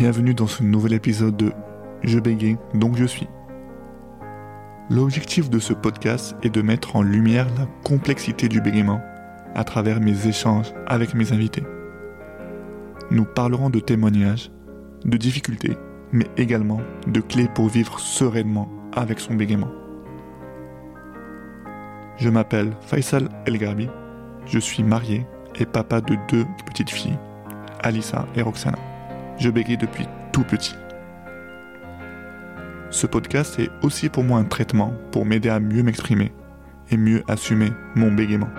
Bienvenue dans ce nouvel épisode de Je bégaye, donc je suis. L'objectif de ce podcast est de mettre en lumière la complexité du bégaiement à travers mes échanges avec mes invités. Nous parlerons de témoignages, de difficultés, mais également de clés pour vivre sereinement avec son bégaiement. Je m'appelle Faisal El Garbi, je suis marié et papa de deux petites filles, Alissa et Roxana. Je bégaye depuis tout petit. Ce podcast est aussi pour moi un traitement pour m'aider à mieux m'exprimer et mieux assumer mon bégaiement.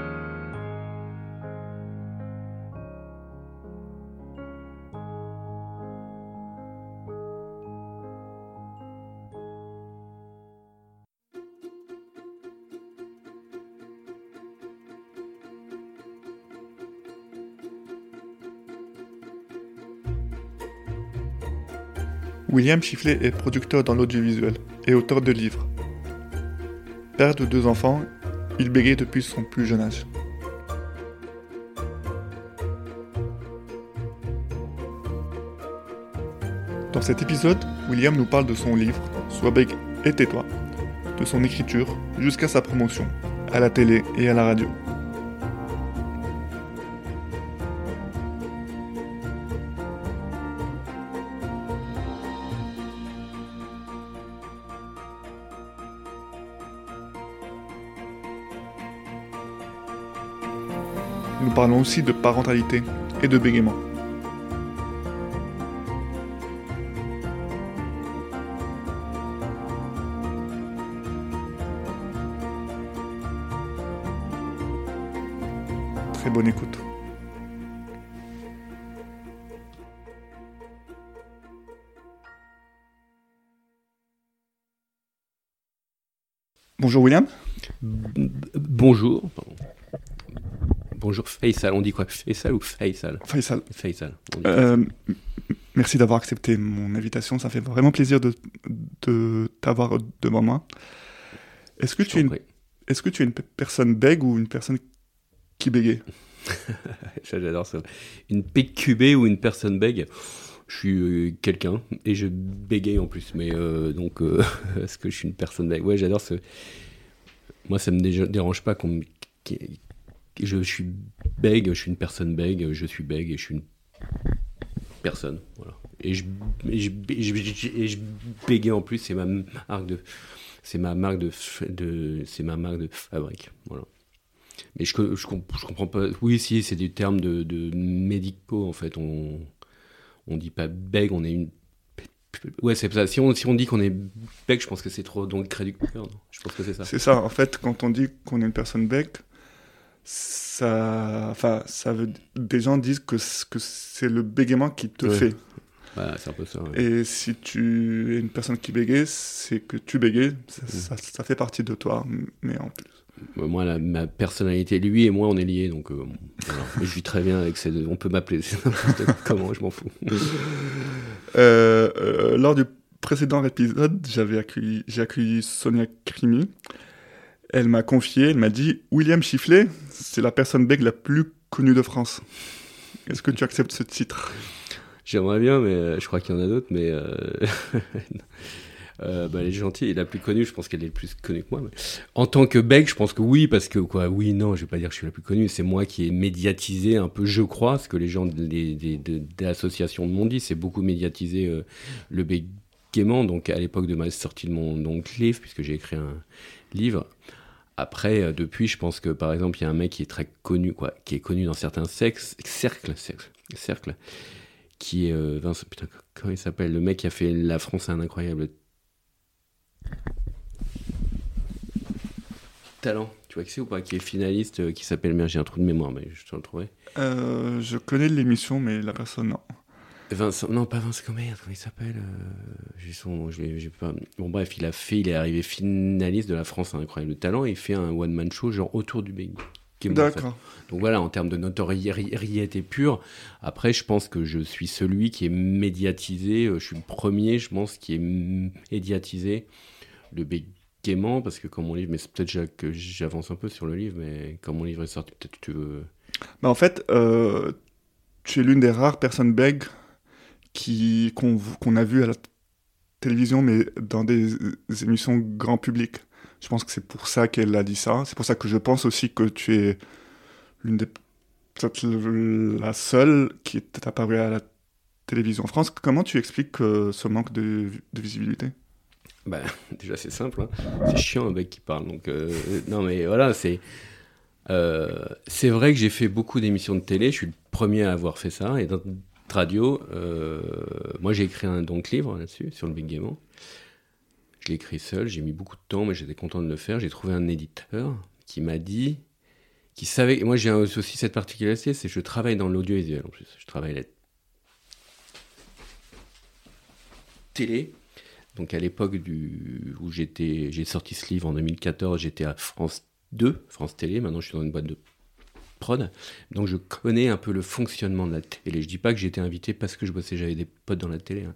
William Chifflet est producteur dans l'audiovisuel et auteur de livres. Père de deux enfants, il bégaye depuis son plus jeune âge. Dans cet épisode, William nous parle de son livre Sois bègue et tais-toi, de son écriture jusqu'à sa promotion, à la télé et à la radio. Nous parlons aussi de parentalité et de bégaiement. Très bonne écoute. Bonjour William. Bonjour. Bonjour Faisal, on dit quoi? Faisal ou Faisal? Faisal. Euh, merci d'avoir accepté mon invitation. Ça fait vraiment plaisir de, de t'avoir devant moi. Est-ce que, tu es une, prie. est-ce que tu es une pe- personne bègue ou une personne qui bégaye J'adore ça. Une PQB ou une personne bègue? Je suis euh, quelqu'un et je bégaye en plus. Mais euh, donc, euh, est-ce que je suis une personne bègue? Ouais, j'adore ce. Moi, ça me dé- dérange pas qu'on me- Je suis bègue, je suis une personne bègue, je suis bègue et je suis une personne. Et je, je, et je, et bégaye en plus, c'est ma marque de. C'est ma marque de, c'est ma marque de fabrique. Voilà. Mais je, je, comp- je comprends pas. Oui, si, c'est des termes de, de médicaux en fait. On on dit pas bègue, on est une. Ouais, c'est ça. Si on, si on dit qu'on est bègue, je pense que c'est trop donc réducteur. Je pense que c'est ça. C'est ça, en fait, quand on dit qu'on est une personne bègue, ça, enfin, ça veut, des gens disent que, que c'est le bégaiement qui te Ouais. fait. Voilà, c'est un peu ça. ouais. Et si tu es une personne qui bégaye, c'est que tu bégayes, ça, Mm. ça- ça fait partie de toi, mais en plus. Euh, Moi, la- ma personnalité, lui et moi, on est liés, donc euh, je vis très bien avec ces deux. On peut m'appeler comment, je m'en fous. Euh, euh, lors du précédent épisode, j'avais accueilli, j'ai accueilli Sonia Crimi. Elle m'a confié, elle m'a dit William Chifflet, c'est la personne bègue la plus connue de France. Est-ce que tu acceptes ce titre? J'aimerais bien, mais euh, je crois qu'il y en a d'autres, mais euh, euh, bah, elle est gentille. La plus connue, je pense qu'elle est plus connue que moi. En tant que bec, je pense que oui, parce que quoi, oui, non, je vais pas dire que je suis la plus connue. C'est moi qui ai médiatisé un peu, je crois, ce que les gens des, des, de- des associations m'ont dit. C'est beaucoup médiatisé euh, le bégaiement. Donc à l'époque de ma sortie de mon livre, puisque j'ai écrit un livre. Après, euh, depuis, je pense que par exemple, il y a un mec qui est très connu, quoi, qui est connu dans certains sexes, cercles, cercles, cercles, qui est euh, Vincent, putain, comment il s'appelle? Le mec qui a fait La France a un incroyable talent. Tu vois qui c'est ou pas? Qui est finaliste, euh, qui s'appelle, merde, j'ai un trou de mémoire, mais je te le trouverai. Euh, Je connais l'émission, mais la personne, non. Vincent, non, pas Vincent, comment, il s'appelle euh, J'ai son, j'ai pas. Bon, bref, il a fait, il est arrivé finaliste de la France un incroyable talent et il fait un one-man show, genre autour du big. D'accord. Donc voilà, en termes de notoriété pure, après, je pense que je suis celui qui est médiatisé, euh, je suis le premier, je pense, qui est médiatisé le bégaiement, parce que quand mon livre, mais c'est peut-être que j'avance un peu sur le livre, mais quand mon livre est sorti, peut-être que tu veux. Bah, en fait, euh, tu es l'une des rares personnes bègues qu'on a vu à la télévision, mais dans des émissions grand public. Je pense que c'est pour ça qu'elle a dit ça. C'est pour ça que je pense aussi que tu es l'une des peut-être la seule qui est apparue à la télévision en France. Comment tu expliques euh, ce manque de, de visibilité? Bah, déjà c'est simple, hein. c'est chiant un mec qui parle. Donc euh, non mais voilà, c'est euh, c'est vrai que j'ai fait beaucoup d'émissions de télé. Je suis le premier à avoir fait ça et dans radio, euh, moi j'ai écrit un donc livre là-dessus sur le bégaiement. Je l'ai écrit seul, j'ai mis beaucoup de temps, mais j'étais content de le faire. J'ai trouvé un éditeur qui m'a dit, qui savait. Moi j'ai aussi cette particularité, c'est que je travaille dans l'audiovisuel en plus. Je travaille la télé donc à l'époque où j'étais, j'ai sorti ce livre en 2014, j'étais à France 2, France Télé. Maintenant, je suis dans une boîte de Donc je connais un peu le fonctionnement de la télé. Je dis pas que j'ai été invité parce que je bossais, j'avais des potes dans la télé. Hein.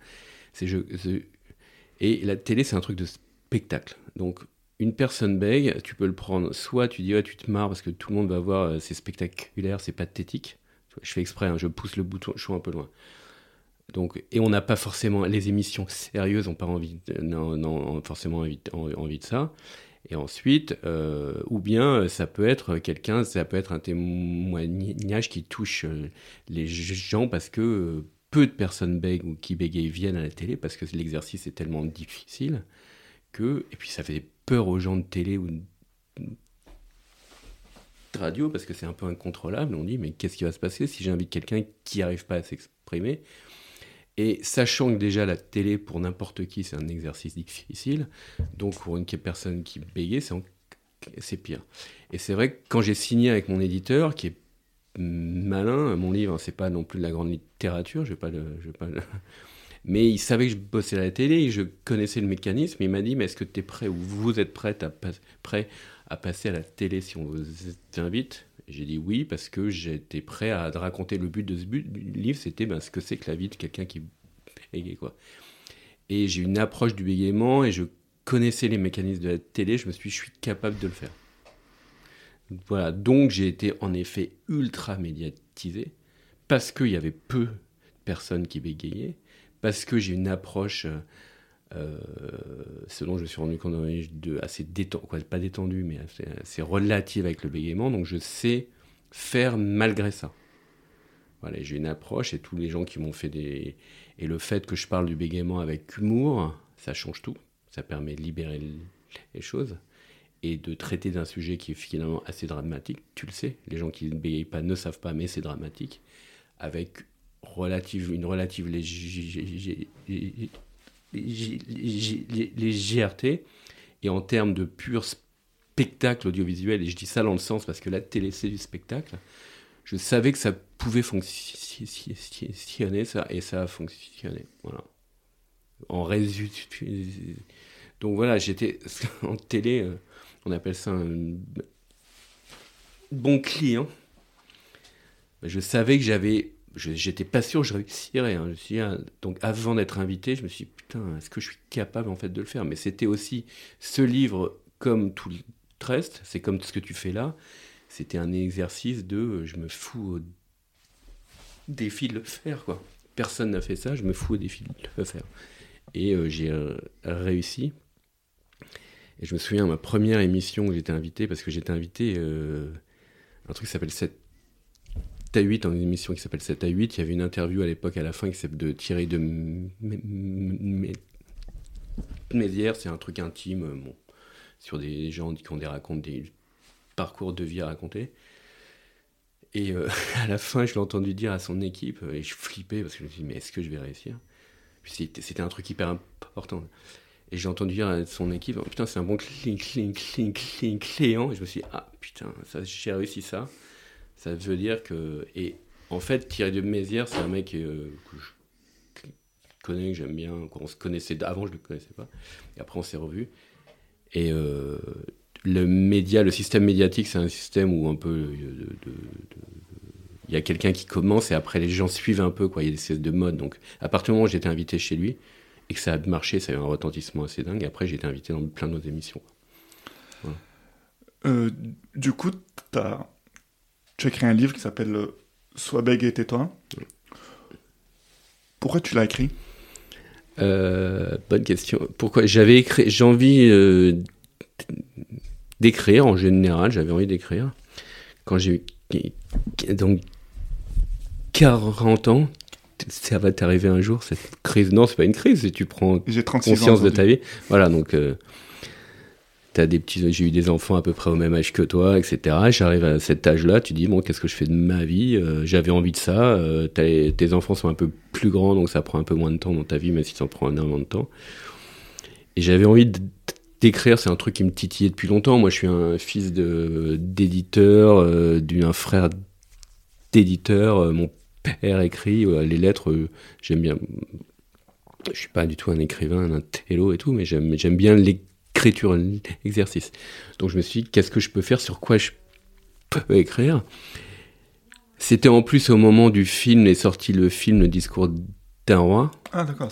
Et la télé, c'est un truc de spectacle. Donc une personne bègue, tu peux le prendre. Soit tu dis ouais, tu te marres parce que tout le monde va voir, euh, c'est spectaculaire, c'est pathétique. Je fais exprès, hein, je pousse le bouton, suis un peu loin. Donc, et on n'a pas forcément les émissions sérieuses, n'ont pas envie, non, forcément envie, de ça. Et ensuite, euh, ou bien ça peut être quelqu'un, ça peut être un témoignage qui touche euh, les gens parce que euh, peu de personnes bèguent ou qui bégayent viennent à la télé parce que l'exercice est tellement difficile que, et puis ça fait peur aux gens de télé ou de radio parce que c'est un peu incontrôlable. On dit mais qu'est-ce qui va se passer si j'invite quelqu'un qui n'arrive pas à s'exprimer et sachant que déjà la télé, pour n'importe qui, c'est un exercice difficile, donc pour une personne qui bégait, c'est pire. Et c'est vrai que quand j'ai signé avec mon éditeur, qui est malin, mon livre, c'est pas non plus de la grande littérature, je vais pas le, je vais pas mais il savait que je bossais à la télé, je connaissais le mécanisme, il m'a dit, mais est-ce que tu es prêt, ou vous êtes prêt à passer à la télé si on vous invite? J'ai dit oui parce que j'étais prêt à raconter le but de ce livre, c'était ben, ce que c'est que la vie de quelqu'un qui bégaye. Quoi. Et j'ai une approche du bégaiement et je connaissais les mécanismes de la télé, je me suis dit, je suis capable de le faire. Voilà, donc j'ai été en effet ultra médiatisé parce qu'il y avait peu de personnes qui bégayaient, parce que j'ai une approche, euh, selon je me suis rendu compte, de, assez détendue, quoi, pas détendue, mais assez, relative avec le bégaiement, donc je sais faire malgré ça. Voilà, j'ai une approche et tous les gens qui m'ont fait des... Et le fait que je parle du bégaiement avec humour, ça change tout. Ça permet de libérer les choses et de traiter d'un sujet qui est finalement assez dramatique. Tu le sais, les gens qui ne bégayent pas ne savent pas, mais c'est dramatique. Avec relative, une relative légèreté. Et en termes de pur spectacle audiovisuel, et je dis ça dans le sens parce que la télé c'est du spectacle, je savais que ça pouvait fonctionner, ça, et ça a fonctionné. Voilà. En résultat. Donc voilà, j'étais en télé, euh, on appelle ça un bon client. Je savais que j'avais. J'étais pas sûr que je réussirais. Hein. donc avant d'être invité, je me suis dit, putain, est-ce que je suis capable en fait de le faire? Mais c'était aussi ce livre, comme tout le reste, c'est comme ce que tu fais là, c'était un exercice de euh, je me fous au défi de le faire, quoi. Personne n'a fait ça, je me fous au défi de le faire. Et euh, j'ai euh, réussi. Et je me souviens, ma première émission où j'étais invité, parce que j'étais invité, un truc qui s'appelle 7 à 8, dans une émission qui s'appelle 7 à 8, il y avait une interview à l'époque, à la fin, qui s'appelle de Thierry de Mézières, c'est un truc intime, bon, sur des gens qui ont des racontent des parcours de vie à raconter. Et euh, à la fin, je l'ai entendu dire à son équipe, et je flippais parce que je me suis dit, mais est-ce que je vais réussir C'était un truc hyper important. Et j'ai entendu dire à son équipe, oh, putain, c'est un bon cling, cling, cling, cling, client. Et je me suis dit, ah putain, j'ai réussi ça. Ça veut dire que. Et en fait, Thierry de Mézières, c'est un mec euh, que je connais, que j'aime bien, qu'on se connaissait avant, je ne le connaissais pas. Et après, on s'est revus. Et euh, le média, le système médiatique, c'est un système où un peu euh, il y a quelqu'un qui commence et après les gens suivent un peu quoi. Il y a des espèces de mode. Donc à partir du moment où j'étais invité chez lui et que ça a marché, ça a eu un retentissement assez dingue. Et après j'ai été invité dans plein d'autres émissions. Du coup, as... tu as écrit un livre qui s'appelle Sois bègue et tais-toi. Pourquoi tu l'as écrit? Euh, bonne question. Pourquoi? J'avais écrit, j'ai envie euh, d'écrire en général. J'avais envie d'écrire quand j'ai eu donc 40 ans. Ça va t'arriver un jour cette crise. Non, c'est pas une crise. Tu prends J'ai 36 ans. conscience de ta vie. Voilà, donc euh, t'as des petits, j'ai eu des enfants à peu près au même âge que toi, etc. J'arrive à cet âge-là, tu dis bon, qu'est-ce que je fais de ma vie? Euh, J'avais envie de ça. euh, tes enfants sont un peu plus grands, donc ça prend un peu moins de temps dans ta vie, même si ça en prend énormément de temps. Et j'avais envie d'écrire, c'est un truc qui me titillait depuis longtemps. Moi, je suis un fils d'éditeur, euh, d'un frère d'éditeur. euh, mon père écrit les lettres. j'aime bien je suis pas du tout un écrivain, un télo et tout, mais j'aime bien l'écriture, l'exercice. Donc je me suis dit, qu'est-ce que je peux faire, sur quoi je peux écrire? C'était en plus au moment du film, est sorti le film Le discours d'un roi. Ah, d'accord.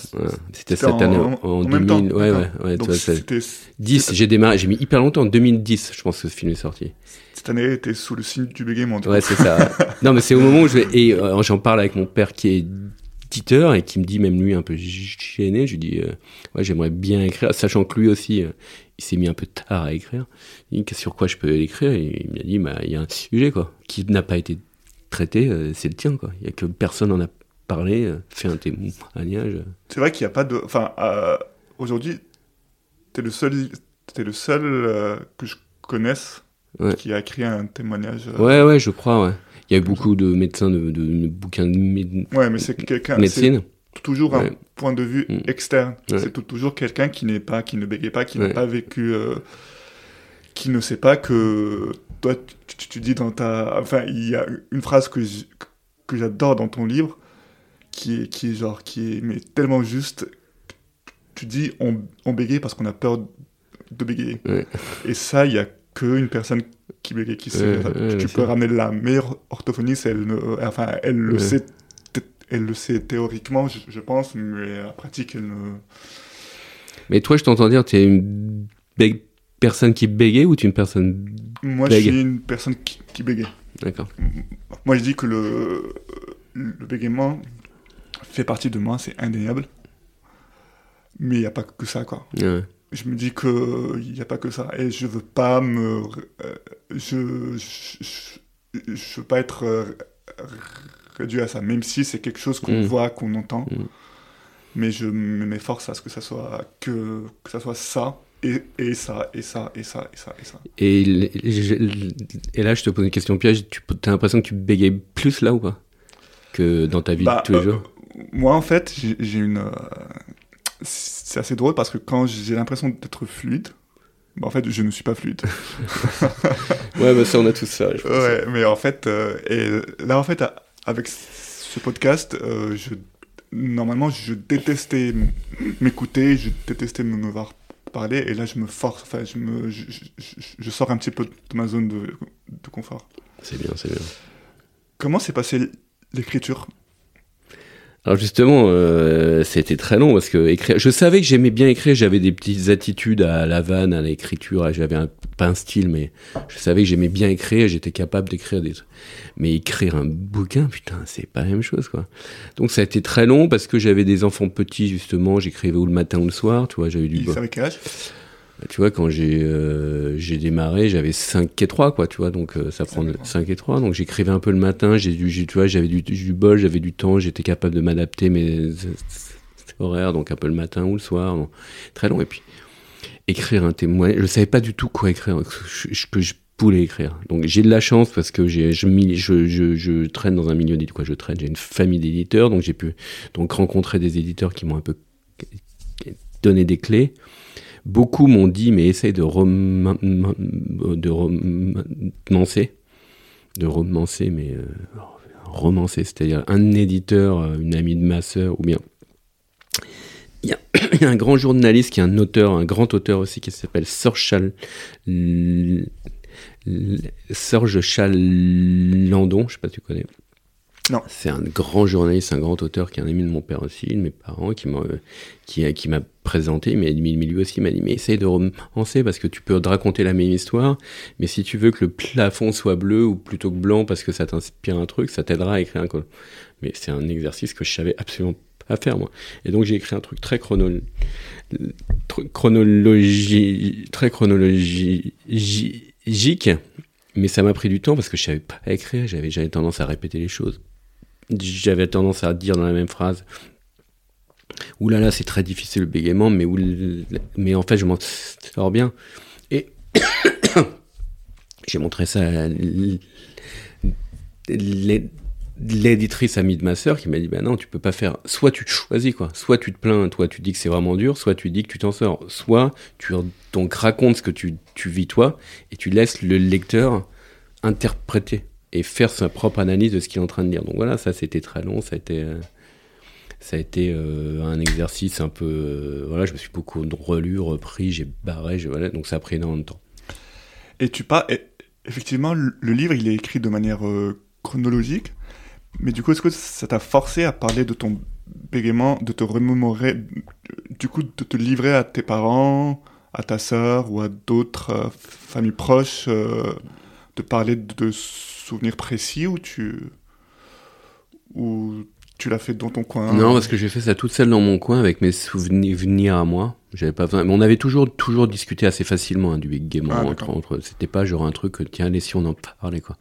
C'était cette en- année, en- en, en 2000. même temps, ouais, ouais, ouais, Donc, toi, c'est- c'était 10, j'ai démarré, j'ai mis hyper longtemps, en 2010, je pense que ce film est sorti. cette année, t'es sous le signe du bégaiement. Ouais, c'est ça. non, mais c'est au moment où je vais. Et euh, j'en parle avec mon père qui est et qui me dit, même lui, un peu gêné, je lui dis, euh, ouais, j'aimerais bien écrire, sachant que lui aussi, euh, il s'est mis un peu tard à écrire. Il dit, sur quoi je peux écrire? Et il m'a dit, bah, il y a un sujet, quoi, qui n'a pas été traité, euh, c'est le tien, quoi. Il y a que personne n'en a parlé, fait un témoignage. C'est vrai qu'il n'y a pas de. Enfin, aujourd'hui, t'es le seul, t'es le seul que je connaisse Ouais. qui a écrit un témoignage. Ouais, ouais, je crois, ouais. Il y a eu beaucoup de médecins, de, de, de bouquins de mé- Ouais, mais c'est quelqu'un. c'est médecine. toujours un Ouais. point de vue Mm. externe. Ouais. C'est toujours quelqu'un qui n'est pas, qui ne bégaye pas, qui Ouais. n'a pas vécu, euh, qui ne sait pas que toi, tu, tu- tu dis dans ta, enfin, il y a une phrase que j'adore dans ton livre, qui est, qui est genre, qui est mais tellement juste. Tu dis, on, on bégaye parce qu'on a peur de bégayer. Et ça, il y a qu'une personne qui bégaye qui sait. Enfin, ouais, tu peux ramener la meilleure orthophoniste, elle, ne, enfin, elle le sait elle le sait théoriquement, je, je pense, mais à la pratique, elle ne. Mais toi, je t'entends dire, tu es une personne qui bégaye ou tu es une personne. Moi, je suis une personne qui, qui bégaye. D'accord. Moi, je dis que le, le bégaiement fait partie de moi, c'est indéniable. Mais il n'y a pas que ça, quoi. Ouais. Je me dis qu'il n'y a pas que ça. Et je veux pas me. euh, je, je, je, je veux pas être euh, réduit à ça, même si c'est quelque chose qu'on Mm. voit, qu'on entend. Mm. Mais je m'efforce à ce que ça soit que, que ça soit ça, et, et ça, et ça, et ça, et ça, et ça. Et, là, je te pose une question piège. Tu as l'impression que tu bégayes plus là ou pas? Que dans ta vie Bah, de tous les euh, jours? Moi, en fait, j'ai j'ai une. euh, c'est assez drôle parce que quand j'ai l'impression d'être fluide, bah, en fait, je ne suis pas fluide. Ouais, bah ça, on a tous ça. Je pense. ouais, mais en fait, euh, et là, en fait, avec ce podcast, euh, je, normalement, je détestais m'écouter, je détestais me, voir parler, et là, je me force, enfin, je, me, je- je sors un petit peu de ma zone de, de confort. C'est bien, c'est bien. Comment s'est passée l'écriture? Alors justement, euh, c'était très long parce que écrire. Je savais que j'aimais bien écrire. J'avais des petites attitudes à la vanne, à l'écriture. J'avais un, pas un style, mais je savais que j'aimais bien écrire. J'étais capable d'écrire des trucs. Mais écrire un bouquin, putain, c'est pas la même chose, quoi. Donc ça a été très long parce que j'avais des enfants petits justement. J'écrivais ou le matin ou le soir. Tu vois, j'avais du. Il savait quel âge? Tu vois, quand j'ai euh, démarré, j'avais 5 et 3, quoi, tu vois, donc euh, ça prend Cinq et trois. 5 et 3. Donc j'écrivais un peu le matin, j'ai du, tu vois, j'avais du, du bol, j'avais du temps, j'étais capable de m'adapter mes horaires, donc un peu le matin ou le soir, donc, très long. Et puis, écrire un témoignage, je savais pas du tout quoi écrire, que je, que je pouvais écrire. Donc j'ai de la chance parce que j'ai, je, m'y- je, je, je traîne dans un milieu d'éditeurs, quoi, je traîne, j'ai une famille d'éditeurs, donc j'ai pu donc rencontrer des éditeurs qui m'ont un peu donné des clés. Beaucoup m'ont dit, mais essaye de, rom- de romancer. De romancer, mais euh, romancer, c'est-à-dire un éditeur, euh, une amie de ma sœur, ou bien. Il y, a, un grand journaliste qui est un auteur, un grand auteur aussi, qui s'appelle L- Serge Chalandon, je sais pas si tu connais. Non. C'est un grand journaliste, un grand auteur qui est un ami de mon père aussi, de mes parents, qui m'a qui, qui m'a présenté, mais, lui aussi m'a dit mais essaye de romancer parce que tu peux te raconter la même histoire, mais si tu veux que le plafond soit bleu ou plutôt que blanc parce que ça t'inspire un truc, ça t'aidera à écrire un code. Mais c'est un exercice que je savais absolument à faire moi. Et donc j'ai écrit un truc très chrono tr- chronologie très chronologique, mais ça m'a pris du temps parce que je savais pas écrire, j'avais j'avais tendance à répéter les choses. J'avais tendance à dire dans la même phrase Ouh là là, c'est très difficile le bégaiement, mais, mais en fait, je m'en sors bien. Et j'ai montré ça à l'éditrice amie de ma sœur qui m'a dit bah non tu peux pas faire soit tu te choisis quoi. Soit tu te plains toi tu dis que c'est vraiment dur soit tu dis que tu t'en sors. Soit tu donc racontes ce que tu vis toi et tu laisses le lecteur interpréter et faire sa propre analyse de ce qu'il est en train de dire donc voilà ça c'était très long ça a été euh, ça a été euh, un exercice un peu euh, voilà je me suis beaucoup relu repris j'ai barré j'ai- voilà donc ça a pris énormément de temps Et tu pas. Effectivement, le livre, il est écrit de manière chronologique. Mais du coup, est-ce que ça t'a forcé à parler de ton bégaiement, de te remémorer, du coup, de te livrer à tes parents, à ta sœur ou à d'autres familles proches, de parler de, souvenirs précis ou tu. ou tu l'as fait dans ton coin? Non, parce que j'ai fait ça toute seule dans mon coin avec mes souvenirs à moi. J'avais pas besoin. Mais on avait toujours, toujours discuté assez facilement hein, du bégaiement. Ah, entre, entre- C'était pas genre un truc, tiens, allez, si on en parlait, quoi.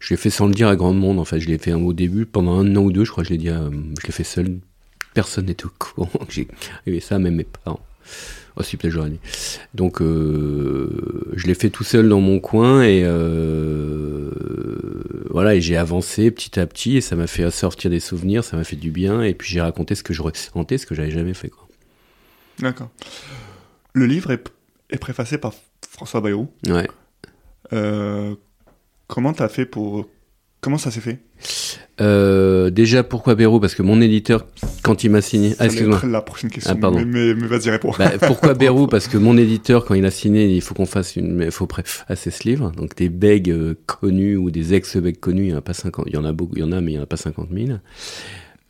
Je l'ai fait sans le dire à grand monde. En fait, je l'ai fait au début, pendant un an ou deux, je crois que je l'ai dit, à- je l'ai fait seul. Personne n'était au courant que j'ai ça, même mes parents. Oh, si, peut-être j'aurais dit. Donc, euh, je l'ai fait tout seul dans mon coin et euh, voilà, et j'ai avancé petit à petit et ça m'a fait sortir des souvenirs, ça m'a fait du bien et puis j'ai raconté ce que je ressentais, ce que j'avais jamais fait. Quoi. D'accord. Le livre est, est préfacé par François Bayrou. Ouais. Euh, comment t'as fait pour. Comment ça s'est fait? Euh, déjà, pourquoi Bérou? Parce que mon éditeur, quand il m'a signé. Ah, excuse-moi. la prochaine question. Ah, pardon. Mais, mais, mais vas-y, réponds. Bah, pourquoi Bérou? Parce que mon éditeur, quand il a signé, il faut qu'on fasse une, il faut préfacer ce livre. Donc des bègues euh, connus ou des ex-bègues connus, il y en a pas 50, il y en a beaucoup, il y en a, mais il y en a pas 50 000.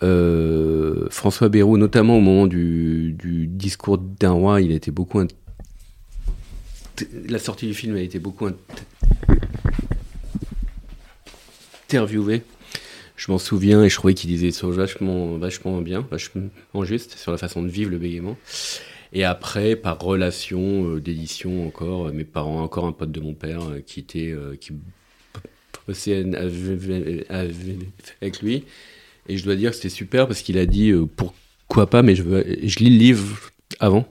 Euh, François Bérou, notamment au moment du, du discours d'un roi, il a été beaucoup. int- La sortie du film a été beaucoup int- interviewé. Je m'en souviens et je trouvais qu'il disait des choses vachement, vachement bien, vachement juste sur la façon de vivre le bégaiement. Et après, par relation euh, d'édition encore, euh, mes parents, encore un pote de mon père euh, qui était, euh, qui bossait avec- lui. Et je dois dire que c'était super parce qu'il a dit euh, pourquoi pas, mais je veux, je lis le livre avant.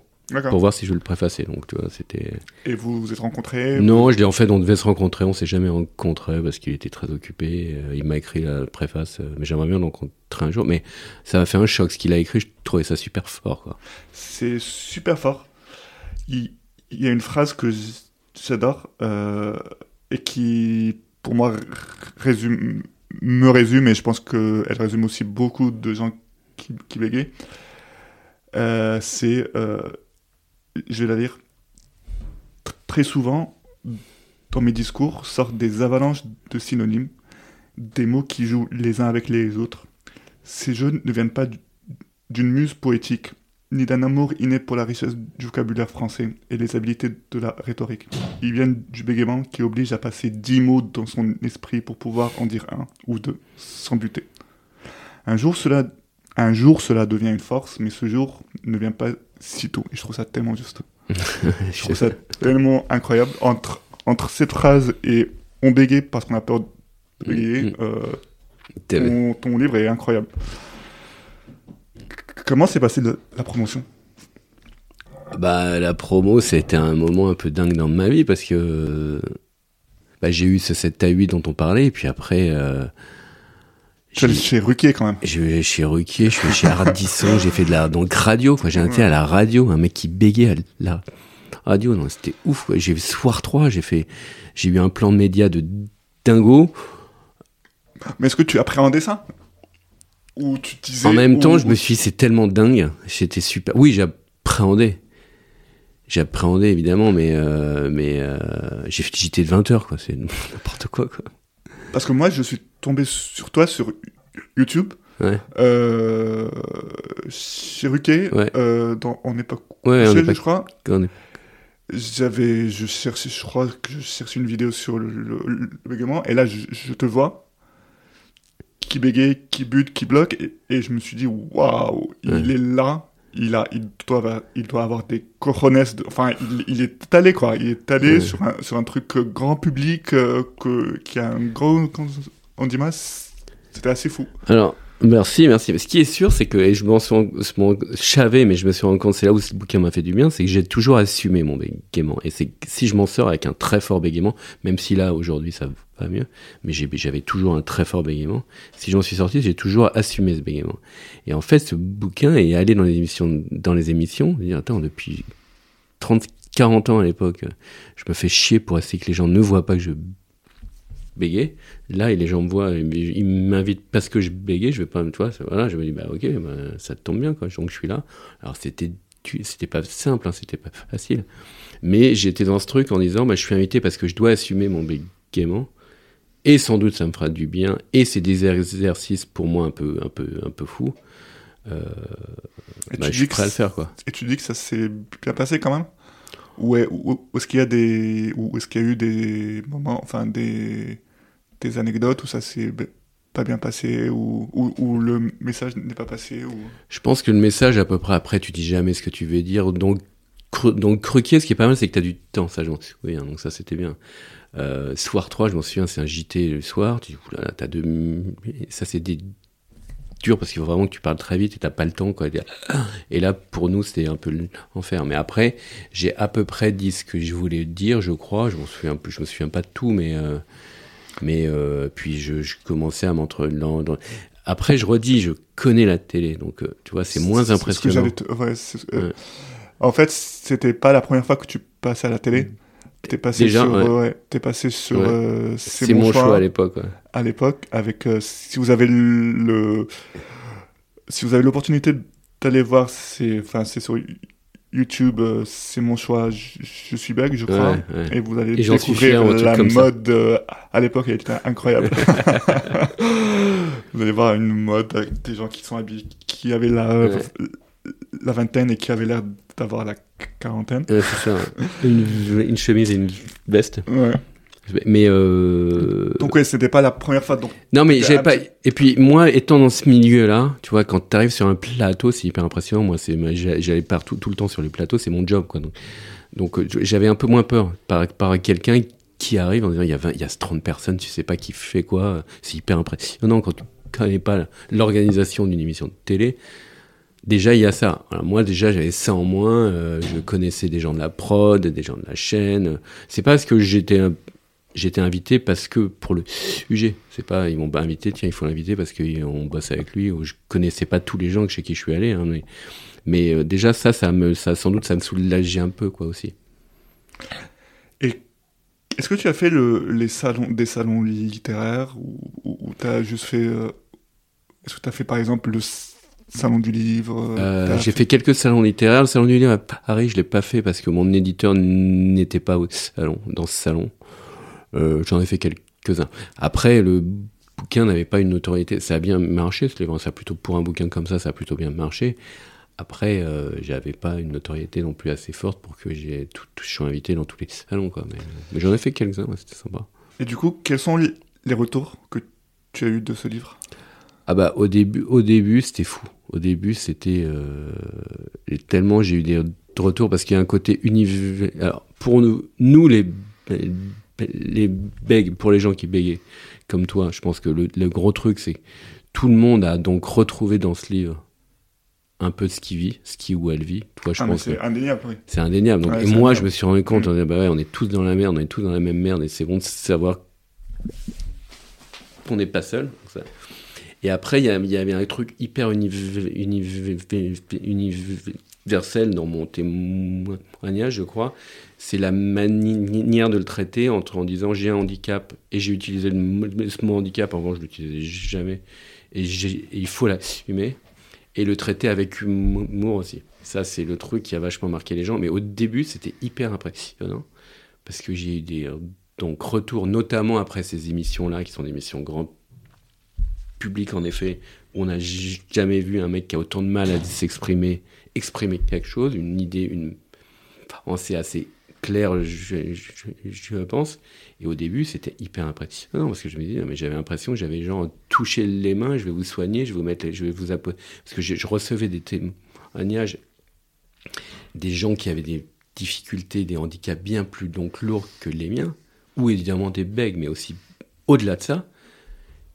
Pour voir si je veux le préfacer. Donc tu vois, c'était. Et vous vous êtes rencontrés Non, je l'ai en fait, on devait se rencontrer, on s'est jamais rencontrés parce qu'il était très occupé. euh, Il m'a écrit la préface, euh, mais j'aimerais bien le rencontrer un jour. Mais ça m'a fait un choc. Ce qu'il a écrit, je trouvais ça super fort. C'est super fort. Il, il y a une phrase que j'adore euh, et qui, pour moi, résume, me résume et je pense qu'elle résume aussi beaucoup de gens qui, qui bégayent. C'est, je vais la lire, Tr- très souvent, dans mes discours, sortent des avalanches de synonymes, des mots qui jouent les uns avec les autres. Ces jeux ne viennent pas du- d'une muse poétique, ni d'un amour inné pour la richesse du vocabulaire français et les habiletés de la rhétorique. Ils viennent du bégaiement qui oblige à passer dix mots dans son esprit pour pouvoir en dire un ou deux sans buter. Un jour, cela, un jour, cela devient une force, mais ce jour ne vient pas si tôt. Et je trouve ça tellement juste. Je trouve ça tellement incroyable. Entre, entre cette phrase et on bégaye parce qu'on a peur de bégayer, Mm, mm. euh, ton, ton livre est incroyable. Comment s'est passée la promotion? Bah, la promo, c'était un moment un peu dingue dans ma vie parce que bah, j'ai eu ce 7 à 8 dont on parlait, et puis après, euh, Allé j'ai- chez Ruquier quand même. je vais chez Ruquier, je suis chez Ardisson, j'ai fait de la donc radio, quoi. J'ai été à la radio, un mec qui bégait à la radio, non, c'était ouf. quoi. J'ai vu Soir 3, j'ai fait, j'ai eu un plan de média de dingo. Mais est-ce que tu appréhendais ça? Ou tu disais. En même ou- temps, je me suis dit, c'est tellement dingue, c'était super. Oui, j'appréhendais. J'appréhendais évidemment, mais euh, mais euh, j'ai fait JT de 20 heures, quoi. C'est n'importe quoi, quoi. Parce que moi, je suis tombé sur toi sur YouTube. Ouais. Euh, chez Ouais. euh, dans, en époque Ouais, on couchée, est pas- je crois. est- J'avais, je cherchais, je crois que je cherchais une vidéo sur le, le, le bégaiement, et là, je, je te vois, qui bégaye, qui bute, qui bloque. Et, et je me suis dit, waouh, il est là. Il, a, il, doit avoir, il doit avoir des cojones. de- enfin, il, il est allé, quoi. Il est allé sur, un, sur un truc euh, grand public euh, que, qui a un gros. On dit, c'était assez fou. Alors, merci, merci. Ce qui est sûr, c'est que, et je m'en suis, savais, mais je me suis rendu compte, c'est là où ce bouquin m'a fait du bien, c'est que j'ai toujours assumé mon bégaiement. Et c'est si je m'en sors avec un très fort bégaiement, même si là, aujourd'hui, ça va mieux, mais j'avais toujours un très fort bégaiement. Si j'en suis sorti, j'ai toujours assumé ce bégaiement. Et en fait, ce bouquin est allé dans les émissions, dans les émissions, dire, attends, depuis 30, 40 ans à l'époque, je me fais chier pour essayer que les gens ne voient pas que je bégaye. Là, et les gens me voient, ils m'invitent parce que je bégaye, je vais pas, tu vois, voilà, je me dis, bah ok, bah, ça te tombe bien, quoi, donc je suis là. Alors c'était, c'était pas simple, hein, c'était pas facile. Mais j'étais dans ce truc en disant, bah, je suis invité parce que je dois assumer mon bégaiement. Et sans doute, ça me fera du bien. Et c'est des exercices pour moi un peu, un peu, un peu fous. Euh, bah, je suis prêt à le faire, quoi. Et tu dis que ça s'est bien passé quand même? Ou est-ce qu'il y a des ou est-ce qu'il y a eu des moments, enfin des des anecdotes où ça s'est pas bien passé ou, ou, le message n'est pas passé ou? Je pense que le message, à peu près, après, tu dis jamais ce que tu veux dire. Donc, donc Croquier, ce qui est pas mal, c'est que tu as du temps. Ça, je m'en souviens. Donc, ça, c'était bien. Euh, soir 3, je m'en souviens, c'est un JT le soir. Tu dis, oulala, t'as deux. Ça, c'est dur parce qu'il faut vraiment que tu parles très vite et t'as pas le temps, quoi. Et là, pour nous, c'était un peu l'enfer. Mais après, j'ai à peu près dit ce que je voulais dire, je crois. Je m'en souviens, me souviens pas de tout, mais. euh, mais euh, puis je, je commençais à m'entre. dans- dans- Après, je redis, je connais la télé, donc euh, tu vois, c'est moins ce que impressionnant. ouais, c'est- euh, Ouais. En fait, c'était pas la première fois que tu passais à la télé. T'es passé Déjà, sur, ouais. t'es passé sur euh, C'est mon choix à l'époque. à l'époque avec euh, si vous avez le, le- si vous avez l'opportunité d'aller voir c'est enfin c'est sur YouTube euh, c'est mon choix je, je suis beg je crois Ouais, ouais. et vous allez Et découvrir la mode euh, à l'époque elle était incroyable vous allez voir une mode avec des gens qui sont habillés qui avaient la Ouais. la vingtaine et qui avaient l'air d'avoir la quarantaine Ouais, c'est ça. Une, une chemise et une veste. ouais. Mais euh... donc ouais c'était pas la première fois donc non, mais j'avais pas. Et puis moi, étant dans ce milieu-là, tu vois, quand t'arrives sur un plateau, c'est hyper impressionnant. Moi, c'est j'a- j'allais partout tout le temps sur les plateaux, c'est mon job, quoi. Donc, donc euh, j'avais un peu moins peur par, par quelqu'un qui arrive en disant il y a 20, il y a 30 personnes, tu sais pas qui fait quoi. C'est hyper impressionnant quand tu connais pas l'organisation d'une émission de télé. Déjà, il y a ça. Alors, moi, déjà, j'avais ça en moins. euh, je connaissais des gens de la prod, des gens de la chaîne. C'est pas parce que j'étais j'étais invité parce que pour le sujet. C'est pas ils m'ont pas invité. Tiens, il faut l'inviter parce qu'on bosse avec lui. Ou je connaissais pas tous les gens chez qui je suis allé. hein, mais mais euh, déjà ça, ça me, ça sans doute, ça me soulageait un peu quoi aussi. Est-ce que tu as fait le, les salons, des salons littéraires ou, ou t'as juste fait. euh, Est-ce que tu as fait par exemple le salon du livre Euh, j'ai fait quelques salons littéraires. Le salon du livre à Paris, je l'ai pas fait parce que mon éditeur n'était pas au salon, dans ce salon. Euh, J'en ai fait quelques-uns. Après, le bouquin n'avait pas une notoriété. Ça a bien marché, ce livre. Ça a plutôt pour un bouquin comme ça, ça a plutôt bien marché. Après, euh, j'avais pas une notoriété non plus assez forte pour que j'ai tout, tout- je sois invité dans tous les salons, quoi. Mais, mais j'en ai fait quelques-uns, ouais, c'était sympa. Et du coup, quels sont les retours que tu as eu de ce livre? Ah bah au début, au début c'était fou. Au début c'était euh, tellement j'ai eu des retours parce qu'il y a un côté universel. Alors pour nous, nous les les bègues, pour les gens qui bégaient comme toi, je pense que le, le gros truc c'est que tout le monde a donc retrouvé dans ce livre un peu de ce qu'il vit, ce qu'il ou elle vit. Toi, je Ah, pense c'est indéniable, oui. c'est indéniable. Donc, Ouais, et c'est moi, indéniable. je me suis rendu compte, Mm. on, disait, bah ouais, on est tous dans la merde, on est tous dans la même merde, et c'est bon de savoir qu'on n'est pas seul. ça. Et après, il y, avait un truc hyper univ- univ- universel dans mon témoignage, je crois. C'est la manière de le traiter entre en disant j'ai un handicap et j'ai utilisé le mot, handicap, en revanche, je l'utilisais jamais. Et, il faut l'assumer et le traiter avec humour aussi. Ça, c'est le truc qui a vachement marqué les gens. Mais au début, c'était hyper impressionnant parce que j'ai eu des donc retours, notamment après ces émissions-là, qui sont des émissions grand public en effet. où On n'a jamais vu un mec qui a autant de mal à s'exprimer, exprimer quelque chose, une idée, une pensée assez clair, je, je, pense. Et au début, c'était hyper impressionnant parce que je me disais, mais j'avais l'impression que j'avais genre touché les mains, je vais vous soigner, je vais vous mettre, je vais vous apposer. Parce que je, recevais des témoignages des gens qui avaient des difficultés, des handicaps bien plus donc lourds que les miens, ou évidemment des bègues, mais aussi au-delà de ça,